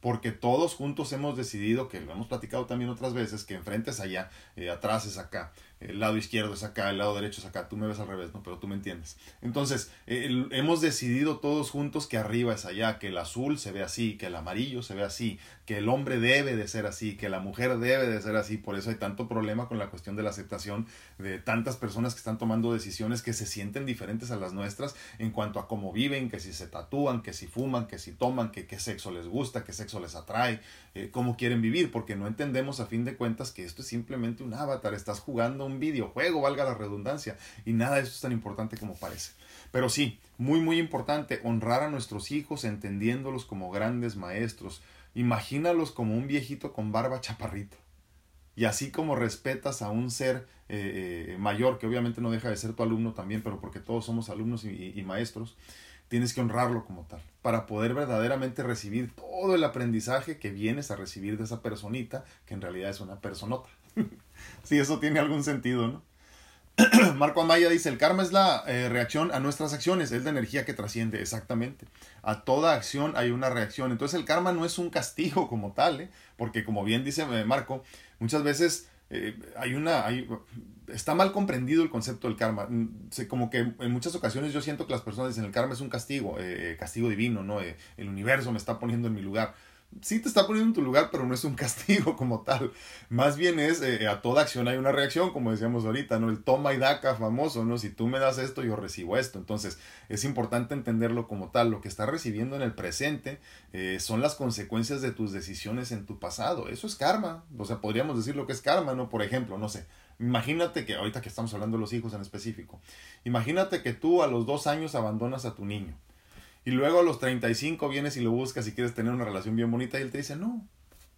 Speaker 1: Porque todos juntos hemos decidido, que lo hemos platicado también otras veces, que enfrente es allá, eh, atrás es acá, el lado izquierdo es acá, el lado derecho es acá, tú me ves al revés, ¿no? Pero tú me entiendes. Entonces, hemos decidido todos juntos que arriba es allá, que el azul se ve así, que el amarillo se ve así, que el hombre debe de ser así, que la mujer debe de ser así. Por eso hay tanto problema con la cuestión de la aceptación de tantas personas que están tomando decisiones que se sienten diferentes a las nuestras en cuanto a cómo viven, que si se tatúan, que si fuman, que si toman, que qué sexo les gusta, qué sexo les atrae, eh, cómo quieren vivir, porque no entendemos a fin de cuentas que esto es simplemente un avatar, estás jugando un videojuego, valga la redundancia, y nada de eso es tan importante como parece. Pero sí, muy muy importante honrar a nuestros hijos entendiéndolos como grandes maestros. Imagínalos como un viejito con barba chaparrito. Y así como respetas a un ser eh, eh, mayor, que obviamente no deja de ser tu alumno también, pero porque todos somos alumnos y maestros, tienes que honrarlo como tal, para poder verdaderamente recibir todo el aprendizaje que vienes a recibir de esa personita, que en realidad es una personota. si eso tiene algún sentido, ¿no? Marco Amaya dice, el karma es la eh, reacción a nuestras acciones, es la energía que trasciende, exactamente. A toda acción hay una reacción. Entonces el karma no es un castigo como tal, ¿eh? porque como bien dice eh, Marco, muchas veces eh, hay una... Hay, está mal comprendido el concepto del karma. Mm, como que en muchas ocasiones yo siento que las personas dicen el karma es un castigo, castigo divino, ¿no? el universo me está poniendo en mi lugar sí te está poniendo en tu lugar, pero no es un castigo como tal. Más bien es, eh, a toda acción hay una reacción, como decíamos ahorita, ¿no? El toma y daca famoso, ¿no? Si tú me das esto, yo recibo esto. Entonces, es importante entenderlo como tal. Lo que estás recibiendo en el presente eh, son las consecuencias de tus decisiones en tu pasado. Eso es karma. O sea, podríamos decir lo que es karma, ¿no? Por ejemplo, no sé. Imagínate que, ahorita que estamos hablando de los hijos en específico, imagínate que tú a los dos años abandonas a tu niño y luego a los 35 vienes y lo buscas y quieres tener una relación bien bonita y él te dice, no,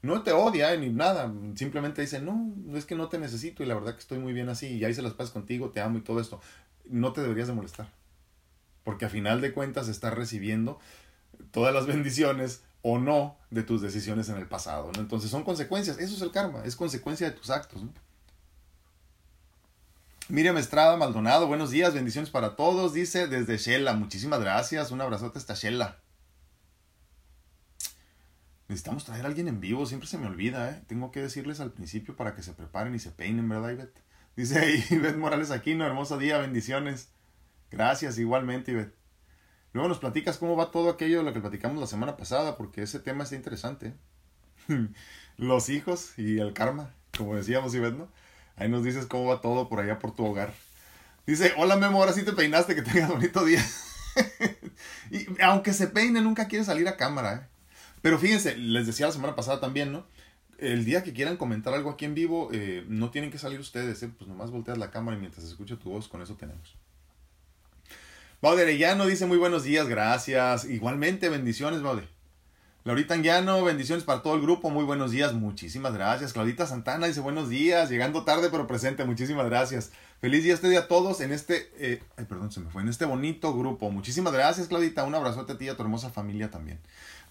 Speaker 1: No te odia ni nada, simplemente dice, no, es que no te necesito y la verdad que estoy muy bien así y ahí se las pasas contigo, te amo y todo esto. No te deberías de molestar. Porque a final de cuentas estás recibiendo todas las bendiciones o no de tus decisiones en el pasado. Entonces son consecuencias, eso es el karma, es consecuencia de tus actos. ¿no? Miriam Estrada Maldonado, buenos días, bendiciones para todos, dice desde Shela, muchísimas gracias, un abrazote hasta Shela. Necesitamos traer a alguien en vivo, siempre se me olvida, ¿eh? Tengo que decirles al principio para que se preparen y se peinen, ¿verdad, Ivette? Dice Ivette Morales Aquino, hermoso día, bendiciones. Gracias, igualmente, Ivette. Luego nos platicas cómo va todo aquello de lo que platicamos la semana pasada, porque ese tema está interesante. Los hijos y el karma, como decíamos, Ivette, ¿no? Ahí nos dices cómo va todo por allá por tu hogar. Dice, hola Memo, ahora sí te peinaste, que tengas bonito día. y aunque se peine, nunca quiere salir a cámara, ¿eh? Pero fíjense, les decía la semana pasada también, ¿no? El día que quieran comentar algo aquí en vivo, eh, no tienen que salir ustedes, ¿eh? Pues nomás volteas la cámara y mientras escucho tu voz, con eso tenemos. Baude Arellano dice muy buenos días, gracias. Igualmente, bendiciones, Baude. Laurita Anguiano, bendiciones para todo el grupo, muy buenos días, muchísimas gracias. Claudita Santana dice buenos días, llegando tarde pero presente, muchísimas gracias. Feliz día este día a todos en este, eh, ay perdón, se me fue, en este bonito grupo. Muchísimas gracias, Claudita, un abrazote a ti y a tu hermosa familia también.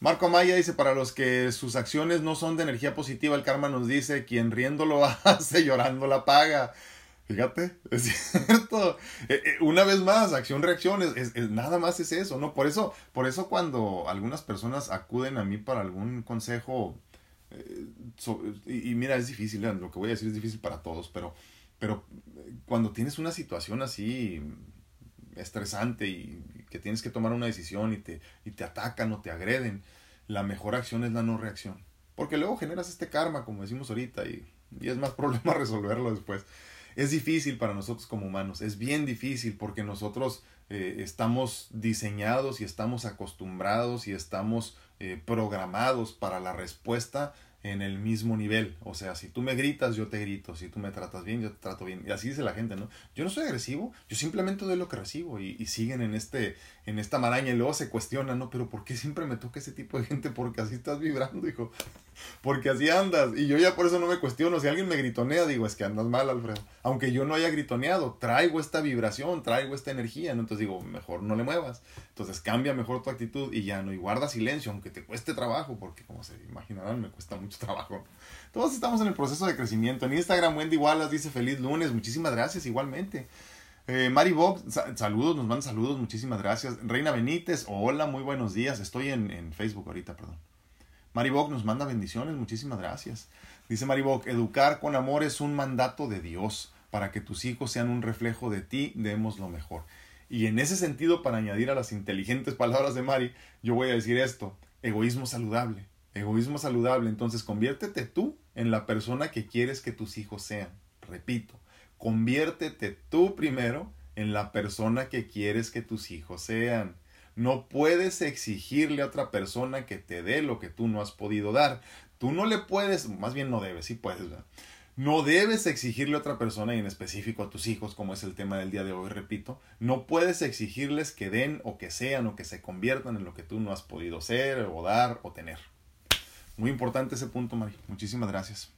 Speaker 1: Marco Amaya dice, para los que sus acciones no son de energía positiva, el karma nos dice, quien riendo lo hace, llorando la paga. Fíjate, es cierto. Eh, eh, una vez más, acción-reacción, es, nada más es eso, ¿no? Por eso, por eso cuando algunas personas acuden a mí para algún consejo, eh, y, mira, es difícil, lo que voy a decir es difícil para todos, pero, pero cuando tienes una situación así estresante y que tienes que tomar una decisión y te, y te atacan o te agreden, la mejor acción es la no reacción. Porque luego generas este karma, como decimos ahorita, y, y es más problema resolverlo después. Es difícil para nosotros como humanos, es bien difícil porque nosotros eh, estamos diseñados y estamos acostumbrados y estamos eh, programados para la respuesta en el mismo nivel. O sea, si tú me gritas, yo te grito. Si tú me tratas bien, yo te trato bien. Y así dice la gente, ¿no? Yo no soy agresivo, yo simplemente doy lo que recibo. Y, y, siguen en, este, en esta maraña y luego se cuestionan, ¿no? Pero ¿por qué siempre me toca ese tipo de gente? Porque así estás vibrando, hijo. Porque así andas. Y yo ya por eso no me cuestiono. Si alguien me gritonea, digo, es que andas mal, Alfredo. Aunque yo no haya gritoneado, traigo esta vibración, traigo esta energía, ¿no? Entonces digo, mejor no le muevas. Entonces cambia mejor tu actitud y ya no. Y guarda silencio, aunque te cueste trabajo, porque como se imaginarán, me cuesta mucho trabajo. Todos estamos en el proceso de crecimiento. En Instagram, Wendy Wallace dice feliz lunes. Muchísimas gracias, igualmente. Eh, Mari Bob, saludos, nos manda saludos, muchísimas gracias. Reina Benítez, hola, muy buenos días. Estoy en, en Facebook ahorita, perdón. Mari Bob nos manda bendiciones, muchísimas gracias. Dice Mari Bob, educar con amor es un mandato de Dios. Para que tus hijos sean un reflejo de ti, demos lo mejor. Y en ese sentido, para añadir a las inteligentes palabras de Mari, yo voy a decir esto, egoísmo saludable. Egoísmo saludable, entonces conviértete tú en la persona que quieres que tus hijos sean. Repito, conviértete tú primero en la persona que quieres que tus hijos sean. No puedes exigirle a otra persona que te dé lo que tú no has podido dar. Tú no le puedes, más bien no debes, sí puedes, ¿verdad? No debes exigirle a otra persona y en específico a tus hijos, como es el tema del día de hoy, repito, no puedes exigirles que den o que sean o que se conviertan en lo que tú no has podido ser o dar o tener. Muy importante ese punto, Mari. Muchísimas gracias.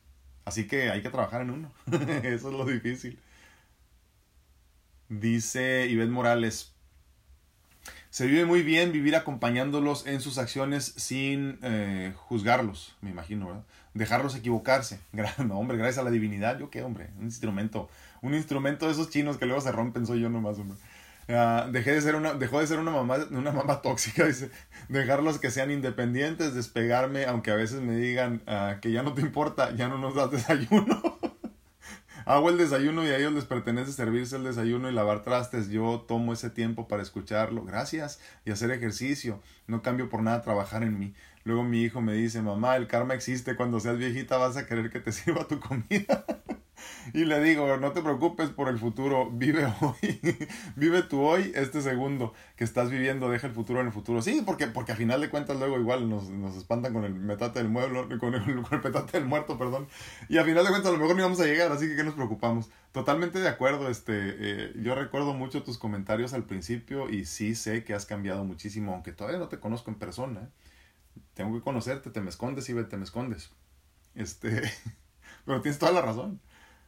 Speaker 1: Así que hay que trabajar en uno. Eso es lo difícil. Dice Ivette Morales. Se vive muy bien vivir acompañándolos en sus acciones sin eh, juzgarlos, me imagino, ¿verdad? Dejarlos equivocarse. No, hombre, gracias a la divinidad, yo qué, hombre, un instrumento, un instrumento de esos chinos que luego se rompen, soy yo nomás, hombre. Uh, dejé de ser una, dejó de ser una mamá, una mamá tóxica, dice, dejarlos que sean independientes, despegarme, aunque a veces me digan uh, que ya no te importa, ya no nos das desayuno. Hago el desayuno y a ellos les pertenece servirse el desayuno y lavar trastes. Yo tomo ese tiempo para escucharlo. Gracias. Y hacer ejercicio. No cambio por nada trabajar en mí. Luego mi hijo me dice, mamá, el karma existe. Cuando seas viejita vas a querer que te sirva tu comida. Y le digo, no te preocupes por el futuro, vive hoy, vive tú hoy, este segundo que estás viviendo, deja el futuro en el futuro. Sí, porque, porque a final de cuentas luego igual nos, nos espantan con el metate del mueble, con el, con petate del muerto, perdón. Y a final de cuentas a lo mejor no vamos a llegar, así que ¿qué nos preocupamos? Totalmente de acuerdo, este, eh, yo recuerdo mucho tus comentarios al principio y sí sé que has cambiado muchísimo, aunque todavía no te conozco en persona. Tengo que conocerte, te me escondes y te me escondes. Este, pero tienes toda la razón.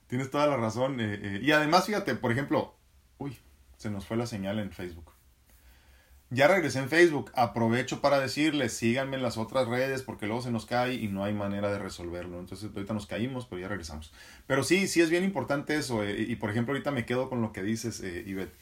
Speaker 1: Tienes toda la razón. Eh, eh, y además, fíjate, por ejemplo, uy, se nos fue la señal en Facebook. Ya regresé en Facebook. Aprovecho para decirles, síganme en las otras redes porque luego se nos cae y no hay manera de resolverlo. Entonces ahorita nos caímos, pero ya regresamos. Pero sí, sí es bien importante eso. Eh, y por ejemplo, ahorita me quedo con lo que dices, eh, Ivette.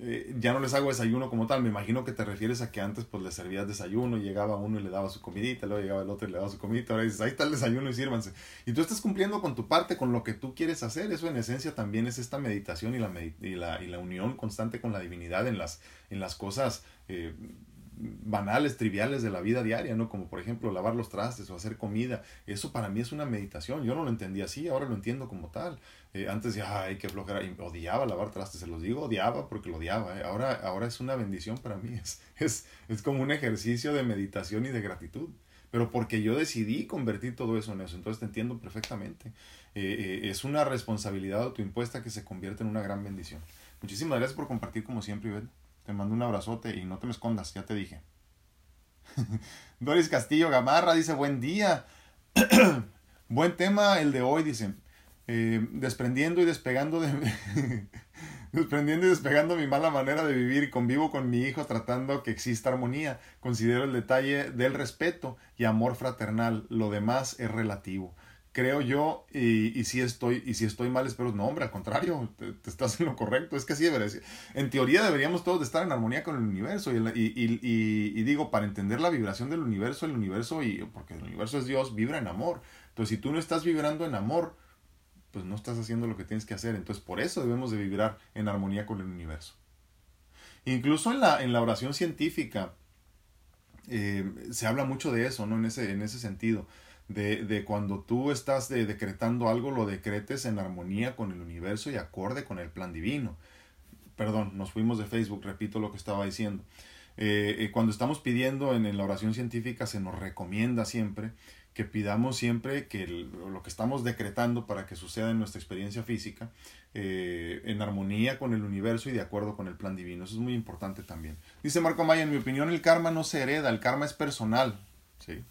Speaker 1: Eh, ya no les hago desayuno como tal. Me imagino que te refieres a que antes pues les servías desayuno, llegaba uno y le daba su comidita, luego llegaba el otro y le daba su comidita, ahora dices, ahí está el desayuno y sírvanse. Y tú estás cumpliendo con tu parte, con lo que tú quieres hacer. Eso en esencia también es esta meditación y la, y la, y la unión constante con la divinidad en las, en las cosas eh, banales, triviales de la vida diaria, ¿no? Como por ejemplo lavar los trastes o hacer comida. Eso para mí es una meditación. Yo no lo entendía así, ahora lo entiendo como tal. Eh, antes ya, ay, qué flojera. Odiaba lavar trastes, se los digo, odiaba porque lo odiaba. ¿eh? Ahora, ahora es una bendición para mí. Es, es, es como un ejercicio de meditación y de gratitud. Pero porque yo decidí convertir todo eso en eso. Entonces te entiendo perfectamente. Eh, es una responsabilidad autoimpuesta que se convierte en una gran bendición. Muchísimas gracias por compartir como siempre. Te mando un abrazote y no te me escondas, ya te dije. Doris Castillo Gamarra dice, buen día. buen tema el de hoy, dice. Eh, desprendiendo y despegando de... desprendiendo y despegando mi mala manera de vivir, convivo con mi hijo tratando que exista armonía. Considero el detalle del respeto y amor fraternal. Lo demás es relativo creo yo, y, y, si estoy, y si estoy mal, espero, no, hombre, al contrario, te, estás en lo correcto, es que así debería En teoría deberíamos todos estar en armonía con el universo, y, y, y, digo, para entender la vibración del universo, el universo, y porque el universo es Dios, vibra en amor. Entonces, si tú no estás vibrando en amor, pues no estás haciendo lo que tienes que hacer. Entonces, por eso debemos de vibrar en armonía con el universo. Incluso en la, en la oración científica, eh, se habla mucho de eso, ¿no? En ese, en ese sentido de, de cuando tú estás de, decretando algo, lo decretes en armonía con el universo y acorde con el plan divino. Perdón, nos fuimos de Facebook, repito lo que estaba diciendo. Eh, eh, cuando estamos pidiendo en, la oración científica se nos recomienda siempre que pidamos siempre que lo que estamos decretando para que suceda en nuestra experiencia física eh, en armonía con el universo y de acuerdo con el plan divino. Eso es muy importante también. Dice Marco Maya, en mi opinión el karma no se hereda, el karma es personal. ¿sí?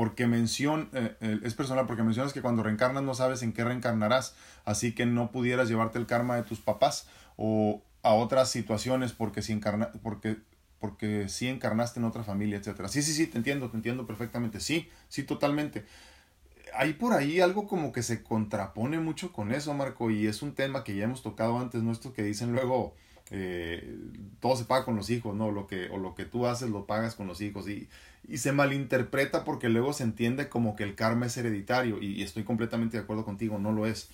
Speaker 1: Porque mencion, eh, eh, es personal, porque mencionas que cuando reencarnas no sabes en qué reencarnarás, así que no pudieras llevarte el karma de tus papás o a otras situaciones porque si, encarna, porque, porque encarnaste en otra familia, etc. Sí, sí, sí, te entiendo, te entiendo perfectamente, sí, sí, totalmente. Hay por ahí algo como que se contrapone mucho con eso, Marco, y es un tema que ya hemos tocado antes, ¿no? Esto que dicen luego, eh, todo se paga con los hijos, ¿no? Lo que, o lo que tú haces lo pagas con los hijos. Y, y se malinterpreta porque luego se entiende como que el karma es hereditario. Y, estoy completamente de acuerdo contigo, no lo es.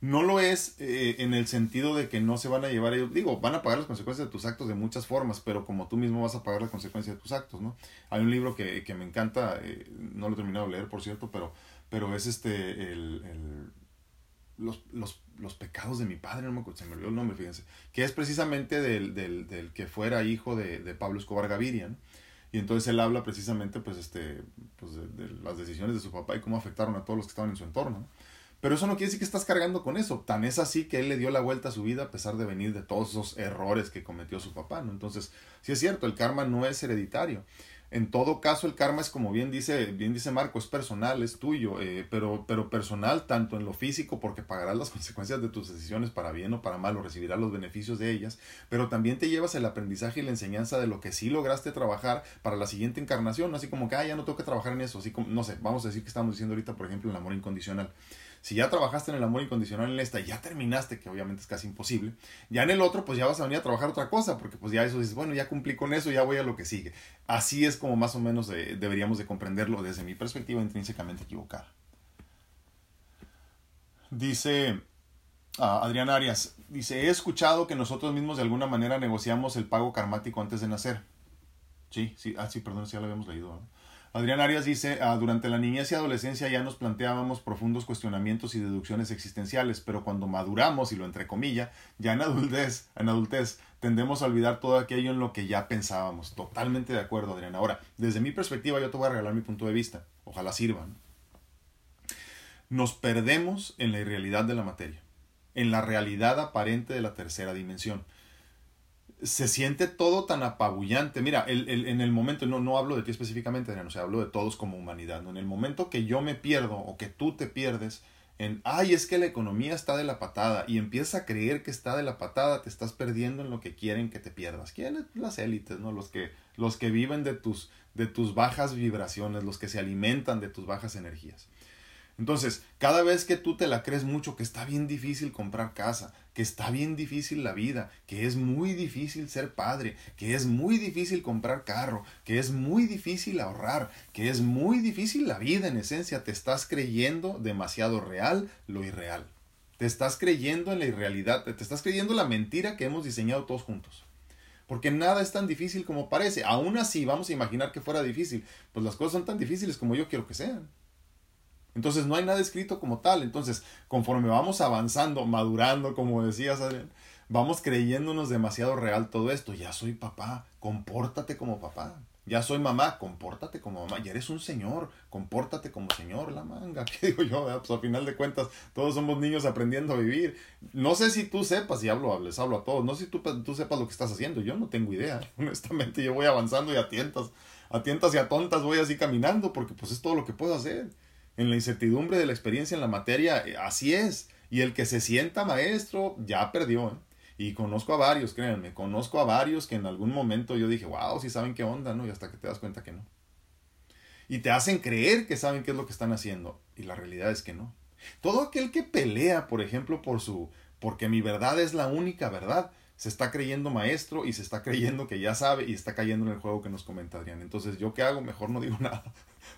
Speaker 1: No lo es eh, en el sentido de que no se van a llevar ellos, digo, van a pagar las consecuencias de tus actos de muchas formas, pero como tú mismo vas a pagar las consecuencias de tus actos, ¿no? Hay un libro que, que me encanta, eh, no lo he terminado de leer, por cierto, pero, pero es este, el, el los, los, los, pecados de mi padre, no me acuerdo, me olvidó el nombre, fíjense, que es precisamente del, del, del que fuera hijo de, de Pablo Escobar Gaviria, Y entonces él habla precisamente pues, este, pues de, las decisiones de su papá y cómo afectaron a todos los que estaban en su entorno. Pero eso no quiere decir que estás cargando con eso. Tan es así que él le dio la vuelta a su vida a pesar de venir de todos esos errores que cometió su papá. ¿no? Entonces, sí es cierto, el karma no es hereditario. En todo caso, el karma es como bien dice, bien dice Marco, es personal, es tuyo, eh, pero, pero personal tanto en lo físico, porque pagarás las consecuencias de tus decisiones para bien o para mal, o recibirás los beneficios de ellas, pero también te llevas el aprendizaje y la enseñanza de lo que sí lograste trabajar para la siguiente encarnación, así como que, ah, ya no tengo que trabajar en eso, así como, no sé, vamos a decir que estamos diciendo ahorita, por ejemplo, el amor incondicional. Si ya trabajaste en el amor incondicional en esta, ya terminaste, que obviamente es casi imposible, ya en el otro, pues ya vas a venir a trabajar otra cosa, porque pues ya eso dices, bueno, ya cumplí con eso, ya voy a lo que sigue. Así es como más o menos deberíamos de comprenderlo desde mi perspectiva intrínsecamente equivocada. Dice uh, Adrián Arias, dice, he escuchado que nosotros mismos de alguna manera negociamos el pago karmático antes de nacer. Sí, sí, ah, sí, perdón, si ya lo habíamos leído. Adrián Arias dice, ah, durante la niñez y adolescencia ya nos planteábamos profundos cuestionamientos y deducciones existenciales, pero cuando maduramos, y lo entre comillas, ya en adultez, en adultez, tendemos a olvidar todo aquello en lo que ya pensábamos. Totalmente de acuerdo, Adrián. Ahora, desde mi perspectiva, yo te voy a regalar mi punto de vista. Ojalá sirvan. Nos perdemos en la irrealidad de la materia, en la realidad aparente de la tercera dimensión se siente todo tan apabullante. Mira, el, el, en el momento, no, no hablo de ti específicamente, hablo de todos como humanidad. ¿no? En el momento que yo me pierdo o que tú te pierdes, en, ay, es que la economía está de la patada y empiezas a creer que está de la patada, te estás perdiendo en lo que quieren que te pierdas. ¿Quiénes? Las élites, ¿no? Los que, los que viven de tus, de tus bajas vibraciones, los que se alimentan de tus bajas energías. Entonces, cada vez que tú te la crees mucho que está bien difícil comprar casa, que está bien difícil la vida, que es muy difícil ser padre, que es muy difícil comprar carro, que es muy difícil ahorrar, que es muy difícil la vida en esencia, te estás creyendo demasiado real lo irreal. Te estás creyendo en la irrealidad, te estás creyendo la mentira que hemos diseñado todos juntos. Porque nada es tan difícil como parece. Aún así, vamos a imaginar que fuera difícil. Pues las cosas son tan difíciles como yo quiero que sean. Entonces no hay nada escrito como tal. Entonces, conforme vamos avanzando, madurando, como decías, Adrián, vamos creyéndonos demasiado real todo esto. Ya soy papá, compórtate como papá. Ya soy mamá, compórtate como mamá. Ya eres un señor, compórtate como señor, la manga. ¿Qué digo yo? Pues al final de cuentas, todos somos niños aprendiendo a vivir. No sé si tú sepas, y hablo, les hablo a todos, no sé si tú, tú sepas lo que estás haciendo. Yo no tengo idea. Honestamente, yo voy avanzando y a tientas, a tientas y a tontas voy así caminando, porque pues es todo lo que puedo hacer en la incertidumbre de la experiencia en la materia, eh, así es. Y el que se sienta maestro ya perdió. ¿eh? Y conozco a varios, créanme, conozco a varios que en algún momento yo dije, wow, si saben qué onda, ¿no? Y hasta que te das cuenta que no. Y te hacen creer que saben qué es lo que están haciendo. Y la realidad es que no. Todo aquel que pelea, por ejemplo, por su, porque mi verdad es la única verdad, se está creyendo maestro y se está creyendo que ya sabe y está cayendo en el juego que nos comenta Adrián. Entonces, ¿yo qué hago? Mejor no digo nada.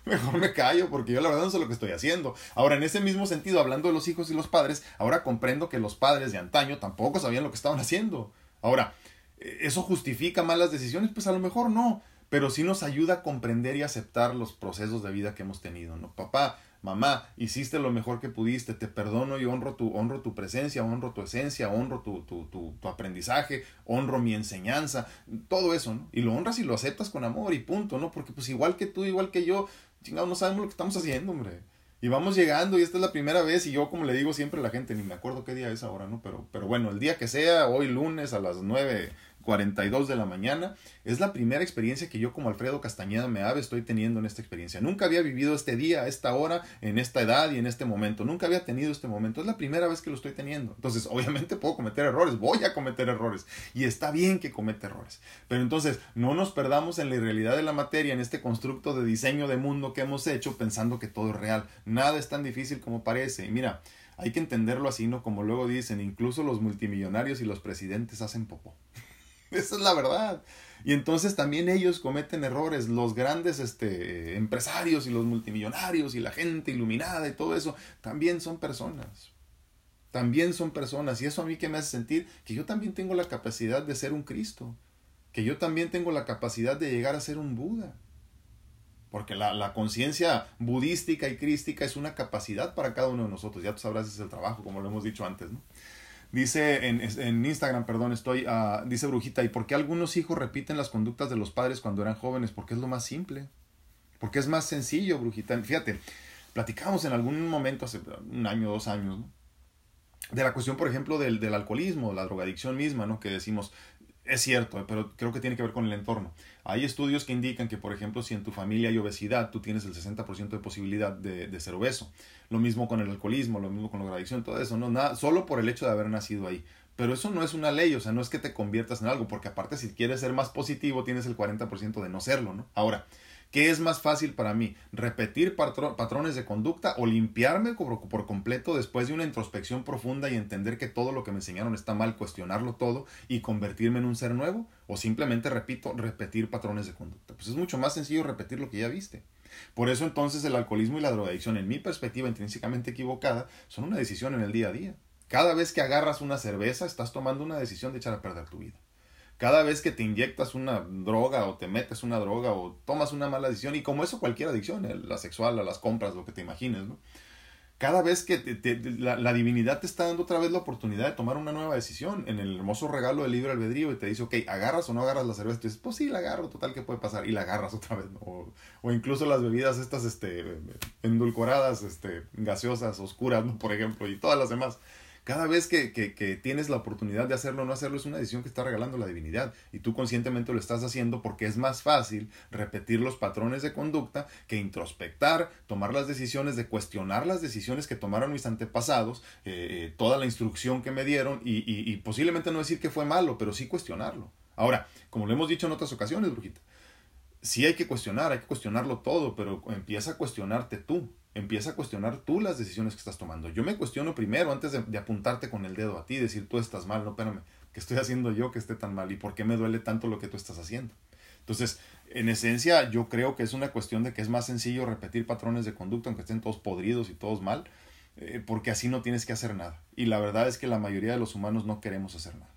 Speaker 1: Mejor me callo porque yo la verdad no sé lo que estoy haciendo. Ahora, en ese mismo sentido, hablando de los hijos y los padres, ahora comprendo que los padres de antaño tampoco sabían lo que estaban haciendo. Ahora, ¿eso justifica malas decisiones? Pues a lo mejor no, pero sí nos ayuda a comprender y aceptar los procesos de vida que hemos tenido, ¿no? Papá, mamá, hiciste lo mejor que pudiste, te perdono y honro tu, honro tu presencia, honro tu esencia, honro tu, tu, tu, tu, aprendizaje, honro mi enseñanza, todo eso, ¿no? Y lo honras y lo aceptas con amor y punto, ¿no? Porque pues igual que tú, igual que yo, chingados, no sabemos lo que estamos haciendo, hombre. Y vamos llegando y esta es la primera vez y yo como le digo siempre a la gente, ni me acuerdo qué día es ahora, ¿no? Pero, pero bueno, el día que sea, hoy lunes a las nueve 42 de la mañana. Es la primera experiencia que yo como Alfredo Castañeda Meave estoy teniendo en esta experiencia. Nunca había vivido este día, esta hora, en esta edad y en este momento. Nunca había tenido este momento. Es la primera vez que lo estoy teniendo. Entonces, obviamente puedo cometer errores, voy a cometer errores. Y está bien que cometa errores. Pero entonces, no nos perdamos en la irrealidad de la materia, en este constructo de diseño de mundo que hemos hecho pensando que todo es real. Nada es tan difícil como parece. Y mira, hay que entenderlo así, ¿no? Como luego dicen, incluso los multimillonarios y los presidentes hacen popó. Esa es la verdad. Y entonces también ellos cometen errores, los grandes este, empresarios y los multimillonarios y la gente iluminada y todo eso, también son personas. También son personas. Y eso a mí que me hace sentir que yo también tengo la capacidad de ser un Cristo, que yo también tengo la capacidad de llegar a ser un Buda. Porque la, la conciencia budística y crística es una capacidad para cada uno de nosotros. Ya tú sabrás, es el trabajo, como lo hemos dicho antes, ¿no? Dice en, en Instagram, perdón, estoy, uh, dice Brujita, ¿y por qué algunos hijos repiten las conductas de los padres cuando eran jóvenes? Porque es lo más simple. Porque es más sencillo, Brujita. Fíjate, platicamos en algún momento, hace un año, dos años, ¿no? de la cuestión, por ejemplo, del, del alcoholismo, la drogadicción misma, ¿no? Que decimos, es cierto, pero creo que tiene que ver con el entorno. Hay estudios que indican que, por ejemplo, si en tu familia hay obesidad, tú tienes el 60% de posibilidad de, de, ser obeso. Lo mismo con el alcoholismo, lo mismo con la drogadicción, todo eso, ¿no? Nada, solo por el hecho de haber nacido ahí. Pero eso no es una ley, o sea, no es que te conviertas en algo, porque aparte si quieres ser más positivo, tienes el 40% de no serlo, ¿no? Ahora, ¿Qué es más fácil para mí? ¿Repetir patrones de conducta o limpiarme por, completo después de una introspección profunda y entender que todo lo que me enseñaron está mal, cuestionarlo todo y convertirme en un ser nuevo? ¿O simplemente, repito, repetir patrones de conducta? Pues es mucho más sencillo repetir lo que ya viste. Por eso entonces el alcoholismo y la drogadicción, en mi perspectiva intrínsecamente equivocada, son una decisión en el día a día. Cada vez que agarras una cerveza, estás tomando una decisión de echar a perder tu vida cada vez que te inyectas una droga o te metes una droga o tomas una mala decisión, y como eso cualquier adicción, la sexual, a las compras, lo que te imagines, ¿no? Cada vez que la, divinidad te está dando otra vez la oportunidad de tomar una nueva decisión en el hermoso regalo del libre albedrío y te dice, ok, agarras o no agarras la cerveza, tú dices, pues sí, la agarro, total, ¿qué puede pasar? Y la agarras otra vez, o, o, incluso las bebidas estas, este, endulcoradas, este, gaseosas, oscuras. Por ejemplo, y todas las demás Cada vez que, tienes la oportunidad de hacerlo o no hacerlo, es una decisión que está regalando la divinidad. Y tú conscientemente lo estás haciendo porque es más fácil repetir los patrones de conducta que introspectar, tomar las decisiones, de cuestionar las decisiones que tomaron mis antepasados, eh, eh, toda la instrucción que me dieron y, y posiblemente no decir que fue malo, pero sí cuestionarlo. Ahora, como lo hemos dicho en otras ocasiones, Brujita, sí hay que cuestionar, hay que cuestionarlo todo, pero empieza a cuestionarte tú. Empieza a cuestionar tú las decisiones que estás tomando. Yo me cuestiono primero antes de, apuntarte con el dedo a ti, decir tú estás mal, no, espérame, ¿qué estoy haciendo yo que esté tan mal? ¿Y por qué me duele tanto lo que tú estás haciendo? Entonces, en esencia, yo creo que es una cuestión de que es más sencillo repetir patrones de conducta, aunque estén todos podridos y todos mal, eh, porque así no tienes que hacer nada. Y la verdad es que la mayoría de los humanos no queremos hacer nada.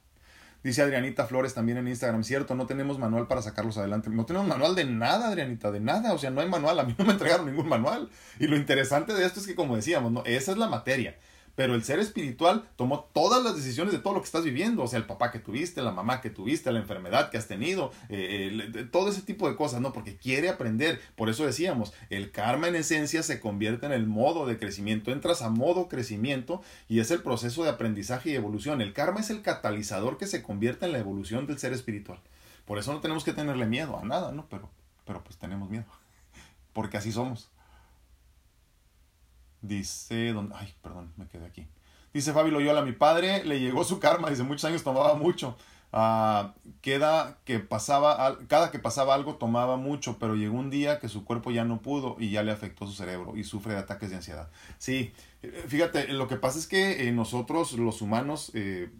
Speaker 1: Dice Adrianita Flores también en Instagram, cierto, no tenemos manual para sacarlos adelante. No tenemos manual de nada, Adrianita, de nada. O sea, no hay manual. A mí no me entregaron ningún manual. Y lo interesante de esto es que, como decíamos, ¿no? esa es la materia pero el ser espiritual tomó todas las decisiones de todo lo que estás viviendo, o sea, el papá que tuviste, la mamá que tuviste, la enfermedad que has tenido, eh, todo ese tipo de cosas, ¿no? Porque quiere aprender, por eso decíamos, el karma en esencia se convierte en el modo de crecimiento, entras a modo crecimiento y es el proceso de aprendizaje y evolución, el karma es el catalizador que se convierte en la evolución del ser espiritual, por eso no tenemos que tenerle miedo a nada, ¿no? Pero, pero pues tenemos miedo, porque así somos. Dice, ay, perdón, me quedé aquí. Dice Fabi Loyola, mi padre le llegó su karma, dice, muchos años tomaba mucho. Uh, queda que pasaba, cada que pasaba algo tomaba mucho, pero llegó un día que su cuerpo ya no pudo y ya le afectó su cerebro y sufre de ataques de ansiedad. Sí, eh, fíjate, lo que pasa es que eh, nosotros los humanos eh,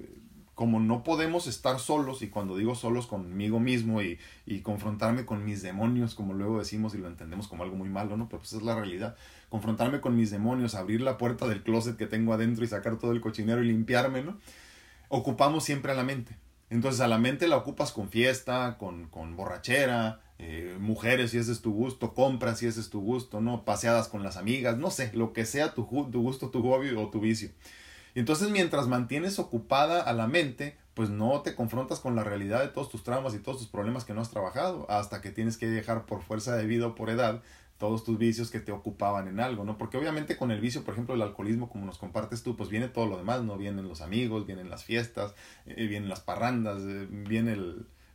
Speaker 1: como no podemos estar solos, y cuando digo solos conmigo mismo y, y, confrontarme con mis demonios, como luego decimos y lo entendemos como algo muy malo, ¿no? Pero pues es la realidad. Confrontarme con mis demonios, abrir la puerta del closet que tengo adentro y sacar todo el cochinero y limpiarme, ¿no? Ocupamos siempre a la mente. Entonces a la mente la ocupas con fiesta, con, con borrachera, eh, mujeres si ese es tu gusto, compras si ese es tu gusto, ¿no? Paseadas con las amigas, no sé, lo que sea tu, tu gusto, tu hobby o tu vicio. Entonces mientras mantienes ocupada a la mente, pues no te confrontas con la realidad de todos tus traumas y todos tus problemas que no has trabajado, hasta que tienes que dejar por fuerza de vida o por edad todos tus vicios que te ocupaban en algo, ¿no? Porque obviamente con el vicio, por ejemplo, el alcoholismo, como nos compartes tú, pues viene todo lo demás, ¿no? Vienen los amigos, vienen las fiestas, eh, vienen las parrandas, eh, viene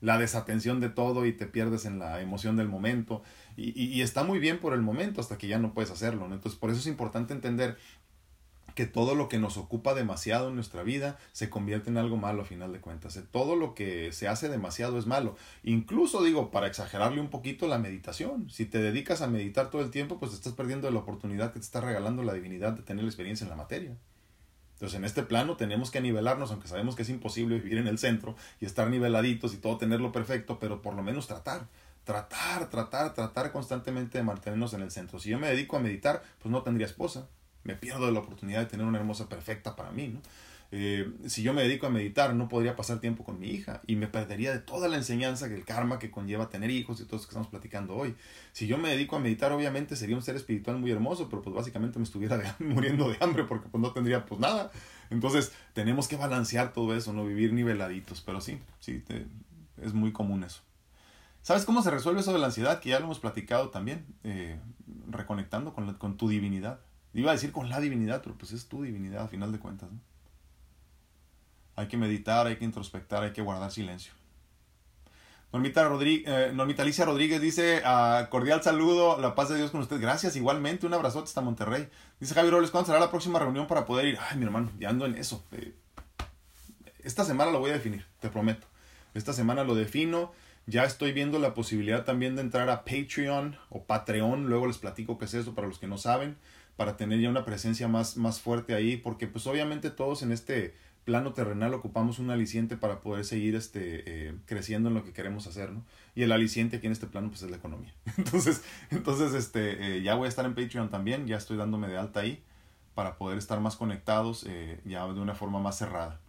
Speaker 1: la desatención de todo y te pierdes en la emoción del momento. Y, y, está muy bien por el momento hasta que ya no puedes hacerlo, ¿no? Entonces, por eso es importante entender que todo lo que nos ocupa demasiado en nuestra vida se convierte en algo malo a final de cuentas. Eh, todo lo que se hace demasiado es malo. Incluso digo, para exagerarle un poquito la meditación. Si te dedicas a meditar todo el tiempo, pues estás perdiendo la oportunidad que te está regalando la divinidad de tener la experiencia en la materia. Entonces en este plano tenemos que nivelarnos, aunque sabemos que es imposible vivir en el centro y estar niveladitos y todo tenerlo perfecto, pero por lo menos tratar tratar, tratar, tratar constantemente de mantenernos en el centro. Si yo me dedico a meditar, pues no tendría esposa, me pierdo la oportunidad de tener una hermosa perfecta para mí, ¿no? Eh, si yo me dedico a meditar, no podría pasar tiempo con mi hija y me perdería de toda la enseñanza que el karma que conlleva tener hijos y todo eso que estamos platicando hoy. Si yo me dedico a meditar, obviamente sería un ser espiritual muy hermoso, pero pues básicamente me estuviera muriendo de hambre porque pues no tendría pues nada. Entonces tenemos que balancear todo eso, no vivir niveladitos, pero sí, sí, es muy común eso. ¿Sabes cómo se resuelve eso de la ansiedad? Que ya lo hemos platicado también, eh, reconectando con, con tu divinidad. Iba a decir con la divinidad, pero pues es tu divinidad a final de cuentas. Hay que meditar, hay que introspectar, hay que guardar silencio. Normita, Rodríguez, eh, Alicia Rodríguez dice, ah, cordial saludo, la paz de Dios con usted. Gracias, igualmente, un abrazote hasta Monterrey. Dice Javier Robles, ¿cuándo será la próxima reunión para poder ir? Ay, mi hermano, ya ando en eso. Eh, esta semana lo voy a definir, te prometo. Esta semana lo defino. Ya estoy viendo la posibilidad también de entrar a Patreon o Patreon. Luego les platico qué es eso para los que no saben para tener ya una presencia más, más fuerte ahí, porque pues obviamente todos en este plano terrenal ocupamos un aliciente para poder seguir este, eh, creciendo en lo que queremos hacer, ¿no? Y el aliciente aquí en este plano pues es la economía. Entonces, entonces este, eh, ya voy a estar en Patreon también, ya estoy dándome de alta ahí para poder estar más conectados eh, ya de una forma más cerrada.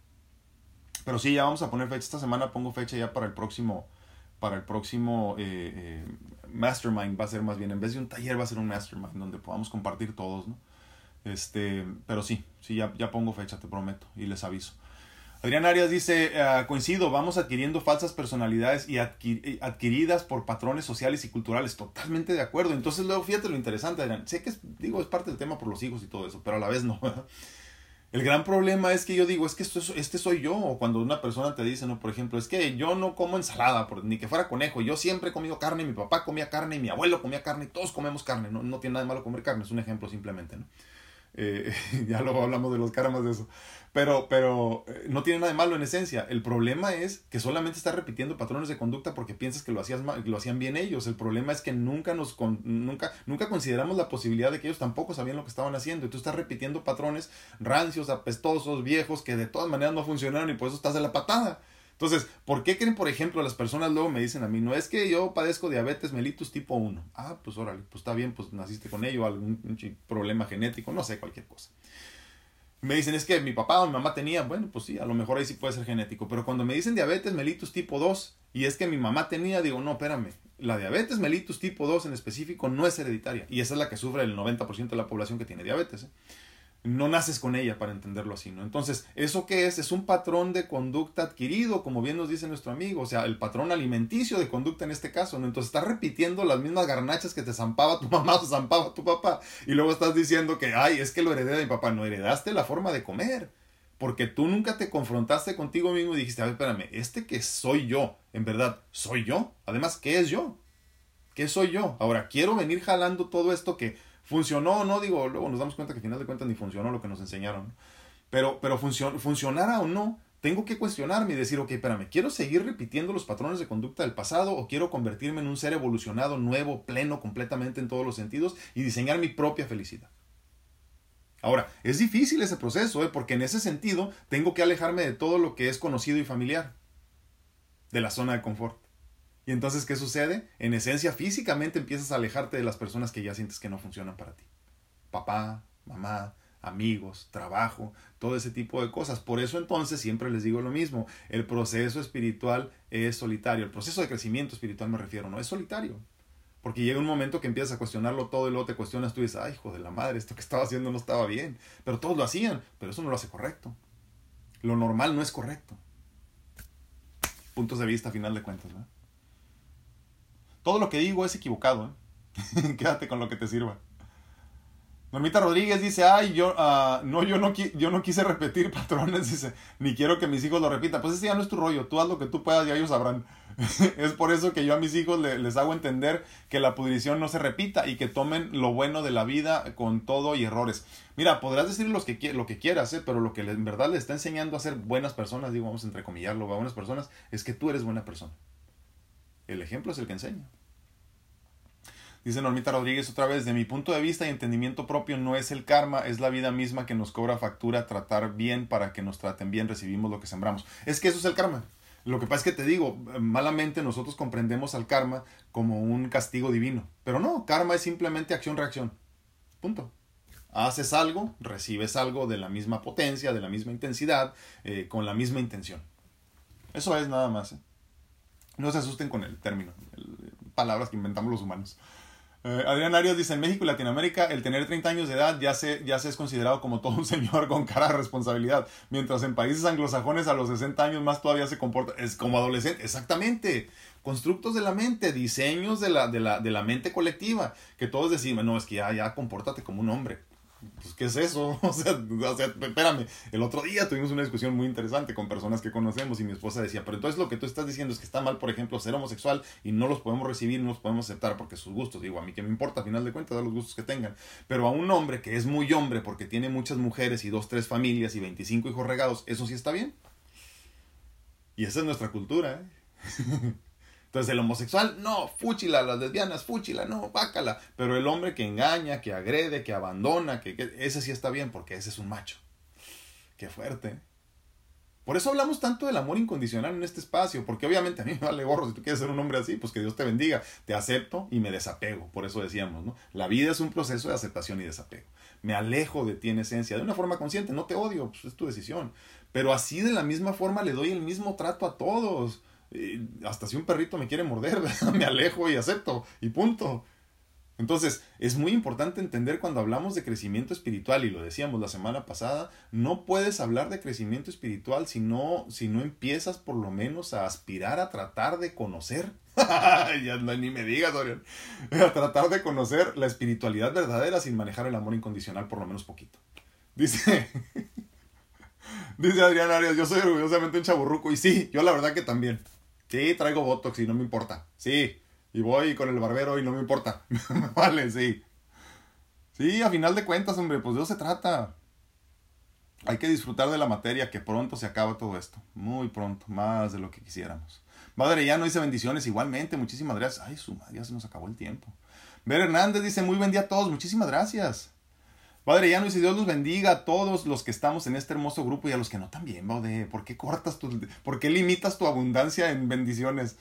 Speaker 1: Pero sí, ya vamos a poner fecha. Esta semana pongo fecha ya para el próximo, para el próximo mastermind va a ser más bien, en vez de un taller va a ser un mastermind donde podamos compartir todos, ¿no? Este, pero sí, sí, ya, ya pongo fecha, te prometo, y les aviso. Adrián Arias dice, ah, coincido, vamos adquiriendo falsas personalidades y adquiridas por patrones sociales y culturales. Totalmente de acuerdo. Entonces luego fíjate lo interesante, Adrián. Sé que es, digo, es parte del tema por los hijos y todo eso, pero a la vez no. El gran problema es que yo digo, es que esto, este soy yo. O cuando una persona te dice, no, por ejemplo, es que yo no como ensalada, ni que fuera conejo. Yo siempre he comido carne, mi papá comía carne, mi abuelo comía carne, todos comemos carne. No, no tiene nada de malo comer carne, es un ejemplo simplemente, ¿no? Eh, ya luego hablamos de los karmas de eso. Pero, pero eh, no tiene nada de malo en esencia. El problema es que solamente estás repitiendo patrones de conducta porque piensas que lo, hacías lo hacían bien ellos. El problema es que nunca, nos nunca, nunca consideramos la posibilidad de que ellos tampoco sabían lo que estaban haciendo. Y tú estás repitiendo patrones rancios, apestosos, viejos, que de todas maneras no funcionaron y por eso estás de la patada. Entonces, ¿por qué creen, por ejemplo, las personas luego me dicen a mí, no es que yo padezco diabetes mellitus tipo 1? Ah, pues órale, pues está bien, pues naciste con ello, algún problema genético, no sé, cualquier cosa. Me dicen, es que mi papá o mi mamá tenía, bueno, pues sí, a lo mejor ahí sí puede ser genético, pero cuando me dicen diabetes mellitus tipo 2 y es que mi mamá tenía, digo, no, espérame, la diabetes mellitus tipo 2 en específico no es hereditaria y esa es la que sufre el 90% de la población que tiene diabetes. ¿eh? No naces con ella para entenderlo así, ¿no? Entonces, ¿eso qué es? Es un patrón de conducta adquirido, como bien nos dice nuestro amigo, o sea, el patrón alimenticio de conducta en este caso, ¿no? Entonces, estás repitiendo las mismas garnachas que te zampaba tu mamá o zampaba tu papá, y luego estás diciendo que, ay, es que lo heredé de mi papá, no heredaste la forma de comer, porque tú nunca te confrontaste contigo mismo y dijiste, a ver, espérame, este que soy yo, en verdad, ¿soy yo? Además, ¿qué es yo? ¿Qué soy yo? Ahora, quiero venir jalando todo esto que funcionó o no, digo, luego nos damos cuenta que al final de cuentas ni funcionó lo que nos enseñaron. Pero, pero funcionara o no, tengo que cuestionarme y decir, ok, espérame, ¿quiero seguir repitiendo los patrones de conducta del pasado o quiero convertirme en un ser evolucionado, nuevo, pleno, completamente en todos los sentidos y diseñar mi propia felicidad? Ahora, es difícil ese proceso, ¿eh? porque en ese sentido tengo que alejarme de todo lo que es conocido y familiar, de la zona de confort. Y entonces, ¿qué sucede? En esencia, físicamente empiezas a alejarte de las personas que ya sientes que no funcionan para ti. Papá, mamá, amigos, trabajo, todo ese tipo de cosas. Por eso entonces siempre les digo lo mismo, el proceso espiritual es solitario, el proceso de crecimiento espiritual me refiero, no es solitario. Porque llega un momento que empiezas a cuestionarlo todo y luego te cuestionas tú y dices, ay, hijo de la madre, esto que estaba haciendo no estaba bien. Pero todos lo hacían, pero eso no lo hace correcto. Lo normal no es correcto. Puntos de vista final de cuentas, ¿no? Todo lo que digo es equivocado. ¿eh? Quédate con lo que te sirva. Normita Rodríguez dice, ay, yo, ah, no, yo no, yo no quise repetir patrones, dice, ni quiero que mis hijos lo repitan. Pues ese ya no es tu rollo, tú haz lo que tú puedas y ellos sabrán. es por eso que yo a mis hijos les hago entender que la pudrición no se repita y que tomen lo bueno de la vida con todo y errores. Mira, podrás decir lo que quieras, ¿eh? pero lo que en verdad le está enseñando a ser buenas personas, digo, vamos a entrecomillarlo, a buenas personas, es que tú eres buena persona. El ejemplo es el que enseña. Dice Normita Rodríguez otra vez, de mi punto de vista y entendimiento propio no es el karma, es la vida misma que nos cobra factura tratar bien para que nos traten bien, recibimos lo que sembramos. Es que eso es el karma. Lo que pasa es que te digo, malamente nosotros comprendemos al karma como un castigo divino. Pero no, karma es simplemente acción-reacción. Punto. Haces algo, recibes algo de la misma potencia, de la misma intensidad, eh, con la misma intención. Eso es nada más. ¿eh? No se asusten con el término, palabras que inventamos los humanos. Eh, Adrián Arias dice, en México y Latinoamérica el tener 30 años de edad ya se, ya se es considerado como todo un señor con cara de responsabilidad, mientras en países anglosajones a los 60 años más todavía se comporta, es como adolescente, exactamente, constructos de la mente, diseños de la, de la, de la mente colectiva, que todos decimos, no, es que ya, ya compórtate como un hombre pues, ¿qué es eso? O sea, o sea, espérame, el otro día tuvimos una discusión muy interesante con personas que conocemos y mi esposa decía, pero entonces lo que tú estás diciendo es que está mal, por ejemplo, ser homosexual y no los podemos recibir, no los podemos aceptar porque sus gustos, digo, a mí que me importa, a final de cuentas, dar los gustos que tengan, pero a un hombre que es muy hombre porque tiene muchas mujeres y dos, tres familias y 25 hijos regados, ¿eso sí está bien? Y esa es nuestra cultura, ¿eh? Entonces el homosexual, no, fúchila, las lesbianas, fúchila, no, bácala. Pero el hombre que engaña, que agrede, que abandona, que, ese sí está bien porque ese es un macho. Qué fuerte. Por eso hablamos tanto del amor incondicional en este espacio, porque obviamente a mí me vale gorro, si tú quieres ser un hombre así, pues que Dios te bendiga, te acepto y me desapego, por eso decíamos, ¿no? La vida es un proceso de aceptación y desapego. Me alejo de ti en esencia, de una forma consciente, no te odio, pues es tu decisión, pero así de la misma forma le doy el mismo trato a todos hasta si un perrito me quiere morder, me alejo y acepto y punto. Entonces, es muy importante entender cuando hablamos de crecimiento espiritual, y lo decíamos la semana pasada, no puedes hablar de crecimiento espiritual si no, si no empiezas por lo menos a aspirar a tratar de conocer. ya ni me digas, Dorian. A tratar de conocer la espiritualidad verdadera sin manejar el amor incondicional por lo menos poquito. Dice, Dice Adrián Arias, yo soy orgullosamente un chaburruco. Y sí, yo la verdad que también. Sí, traigo Botox y no me importa. Sí. Y voy con el barbero y no me importa. vale, sí. Sí, a final de cuentas, hombre, pues de eso se trata. Hay que disfrutar de la materia, que pronto se acaba todo esto. Muy pronto, más de lo que quisiéramos. Madre ya no dice bendiciones igualmente, muchísimas gracias. Ay, su madre, ya se nos acabó el tiempo. Ver Hernández dice muy buen día a todos, muchísimas gracias. Padre no dice Dios los bendiga a todos los que estamos en este hermoso grupo y a los que no también, Baude. ¿Por qué cortas tu, por qué limitas tu abundancia en bendiciones?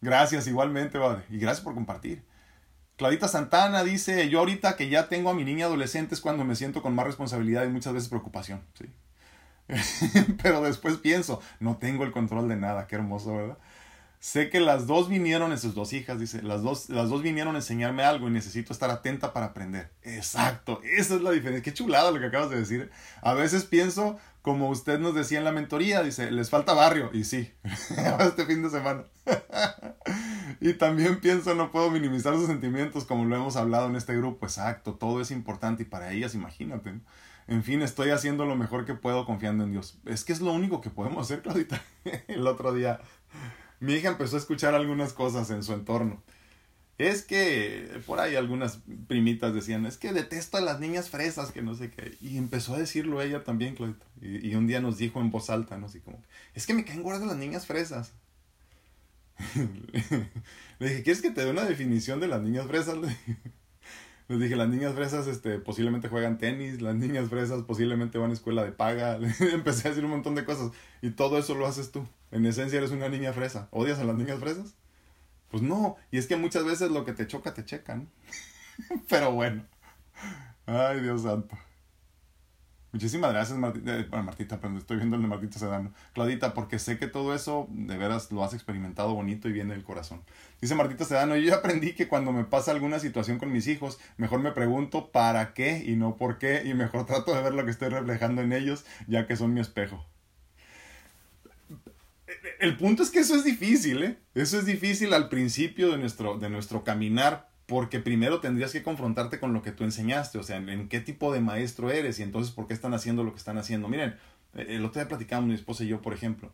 Speaker 1: Gracias igualmente, Padre. Y gracias por compartir. Clarita Santana dice, yo ahorita que ya tengo a mi niña adolescente es cuando me siento con más responsabilidad y muchas veces preocupación. ¿sí? Pero después pienso, no tengo el control de nada, qué hermoso, ¿verdad? Sé que las dos vinieron, sus dos hijas, dice, las dos, las dos vinieron a enseñarme algo y necesito estar atenta para aprender. Exacto, esa es la diferencia. Qué chulado lo que acabas de decir. A veces pienso, como usted nos decía en la mentoría, dice, les falta barrio. Y sí, este fin de semana. y también pienso, no puedo minimizar sus sentimientos como lo hemos hablado en este grupo. Exacto, todo es importante y para ellas, imagínate. En fin, estoy haciendo lo mejor que puedo confiando en Dios. Es que es lo único que podemos hacer, Claudita. El otro día mi hija empezó a escuchar algunas cosas en su entorno. Es que por ahí algunas primitas decían, es que detesto a las niñas fresas, que no sé qué. Y empezó a decirlo ella también, Claudita. Y, un día nos dijo en voz alta, ¿no? Así como, es que me caen gordas las niñas fresas. Le dije, ¿quieres que te dé una definición de las niñas fresas? Les dije, las niñas fresas este, posiblemente juegan tenis, las niñas fresas posiblemente van a escuela de paga. Empecé a decir un montón de cosas. Y todo eso lo haces tú. En esencia eres una niña fresa. ¿Odias a las niñas fresas? Pues no. Y es que muchas veces lo que te choca, te checan. Pero bueno. Ay, Dios santo. Muchísimas gracias, Martita, eh, Martita, pero estoy viendo el de Martita Sedano. Claudita, porque sé que todo eso de veras lo has experimentado bonito y viene del corazón. Dice Martita Sedano, yo ya aprendí que cuando me pasa alguna situación con mis hijos, mejor me pregunto para qué y no por qué, y mejor trato de ver lo que estoy reflejando en ellos, ya que son mi espejo. El punto es que eso es difícil, ¿eh? Eso es difícil al principio de nuestro, de nuestro caminar porque primero tendrías que confrontarte con lo que tú enseñaste, o sea, en, qué tipo de maestro eres y entonces por qué están haciendo lo que están haciendo. Miren, eh, el otro día platicamos mi esposa y yo, por ejemplo,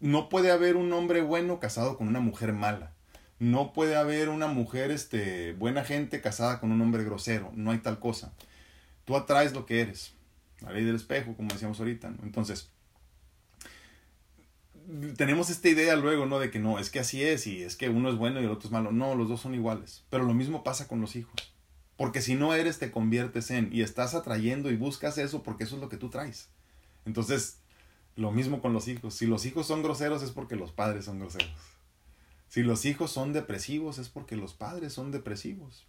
Speaker 1: no puede haber un hombre bueno casado con una mujer mala. No puede haber una mujer este, buena gente casada con un hombre grosero. No hay tal cosa. Tú atraes lo que eres. La ley del espejo, como decíamos ahorita. Entonces, tenemos esta idea luego, ¿no? De que no, es que así es y es que uno es bueno y el otro es malo. No, los dos son iguales. Pero lo mismo pasa con los hijos. Porque si no eres, te conviertes en y estás atrayendo y buscas eso porque eso es lo que tú traes. Entonces, lo mismo con los hijos. Si los hijos son groseros es porque los padres son groseros. Si los hijos son depresivos es porque los padres son depresivos.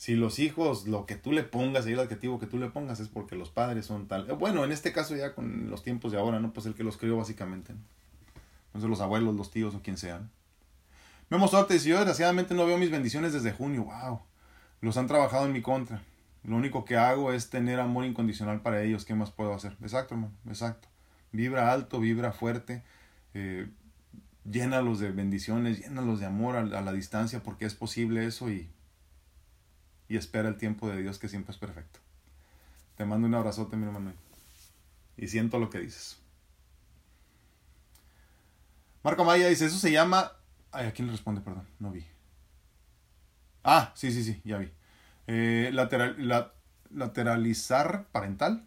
Speaker 1: Si los hijos, lo que tú le pongas, el adjetivo que tú le pongas es porque los padres son tal. Bueno, en este caso ya con los tiempos de ahora, ¿no? Pues el que los crió básicamente. ¿no? Entonces los abuelos, los tíos o quien sean. Memo Sorte dice, yo desgraciadamente no veo mis bendiciones desde junio. Wow. Los han trabajado en mi contra. Lo único que hago es tener amor incondicional para ellos. ¿Qué más puedo hacer? Exacto, hermano. Exacto. Vibra alto, vibra fuerte. Eh, llénalos de bendiciones, llénalos de amor a, la distancia porque es posible eso y, y espera el tiempo de Dios que siempre es perfecto. Te mando un abrazote, mi hermano. Y siento lo que dices. Marco Maya dice, eso se llama... Ay, ¿a quién le responde? Perdón, no vi. Ah, sí, sí, sí, ya vi. Eh, lateral, la, lateralizar parental.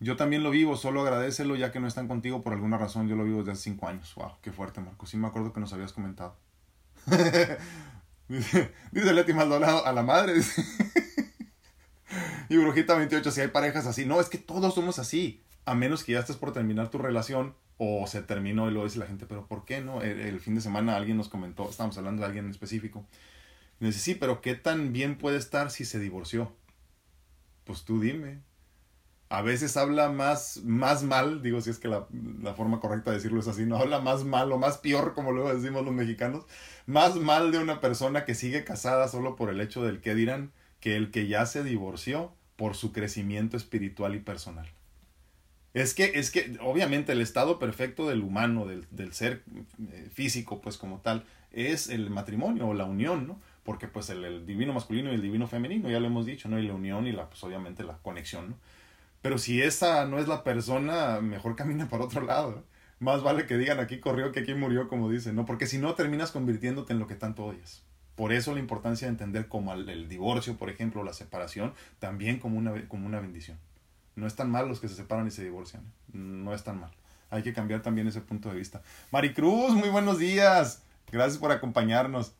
Speaker 1: Yo también lo vivo, solo agradecelo ya que no están contigo por alguna razón. Yo lo vivo desde hace cinco años. Wow, qué fuerte, Marco. Sí me acuerdo que nos habías comentado. dice, Leti Maldonado, a la madre. y Brujita 28, si hay parejas así. No, es que todos somos así. A menos que ya estés por terminar tu relación o se terminó y lo dice la gente, pero ¿por qué no? El, fin de semana alguien nos comentó, estábamos hablando de alguien en específico. Dice, sí, pero ¿qué tan bien puede estar si se divorció? Pues tú dime. A veces habla más, más mal, digo si es que la, forma correcta de decirlo es así, no habla más mal o más peor, como luego decimos los mexicanos, más mal de una persona que sigue casada solo por el hecho del que dirán que el que ya se divorció por su crecimiento espiritual y personal. Es que, es que, obviamente, el estado perfecto del humano, del, del ser eh, físico, pues como tal, es el matrimonio o la unión, ¿no? Porque pues el, divino masculino y el divino femenino, ya lo hemos dicho, ¿no? Y la unión y la, pues obviamente la conexión, ¿no? Pero si esa no es la persona, mejor camina para otro lado. Más vale que digan aquí corrió que aquí murió, como dicen, ¿no? Porque si no, terminas convirtiéndote en lo que tanto odias. Por eso la importancia de entender como el, divorcio, por ejemplo, la separación, también como una, como una bendición. No es tan mal los que se separan y se divorcian. No es tan mal. Hay que cambiar también ese punto de vista. Maricruz, muy buenos días. Gracias por acompañarnos.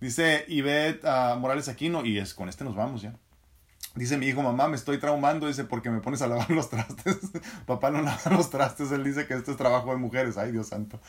Speaker 1: Dice Ivette uh, Morales Aquino, y es con este nos vamos ya. Dice mi hijo, mamá, me estoy traumando, dice, porque me pones a lavar los trastes. Papá no lava los trastes, él dice que esto es trabajo de mujeres. Ay, Dios santo.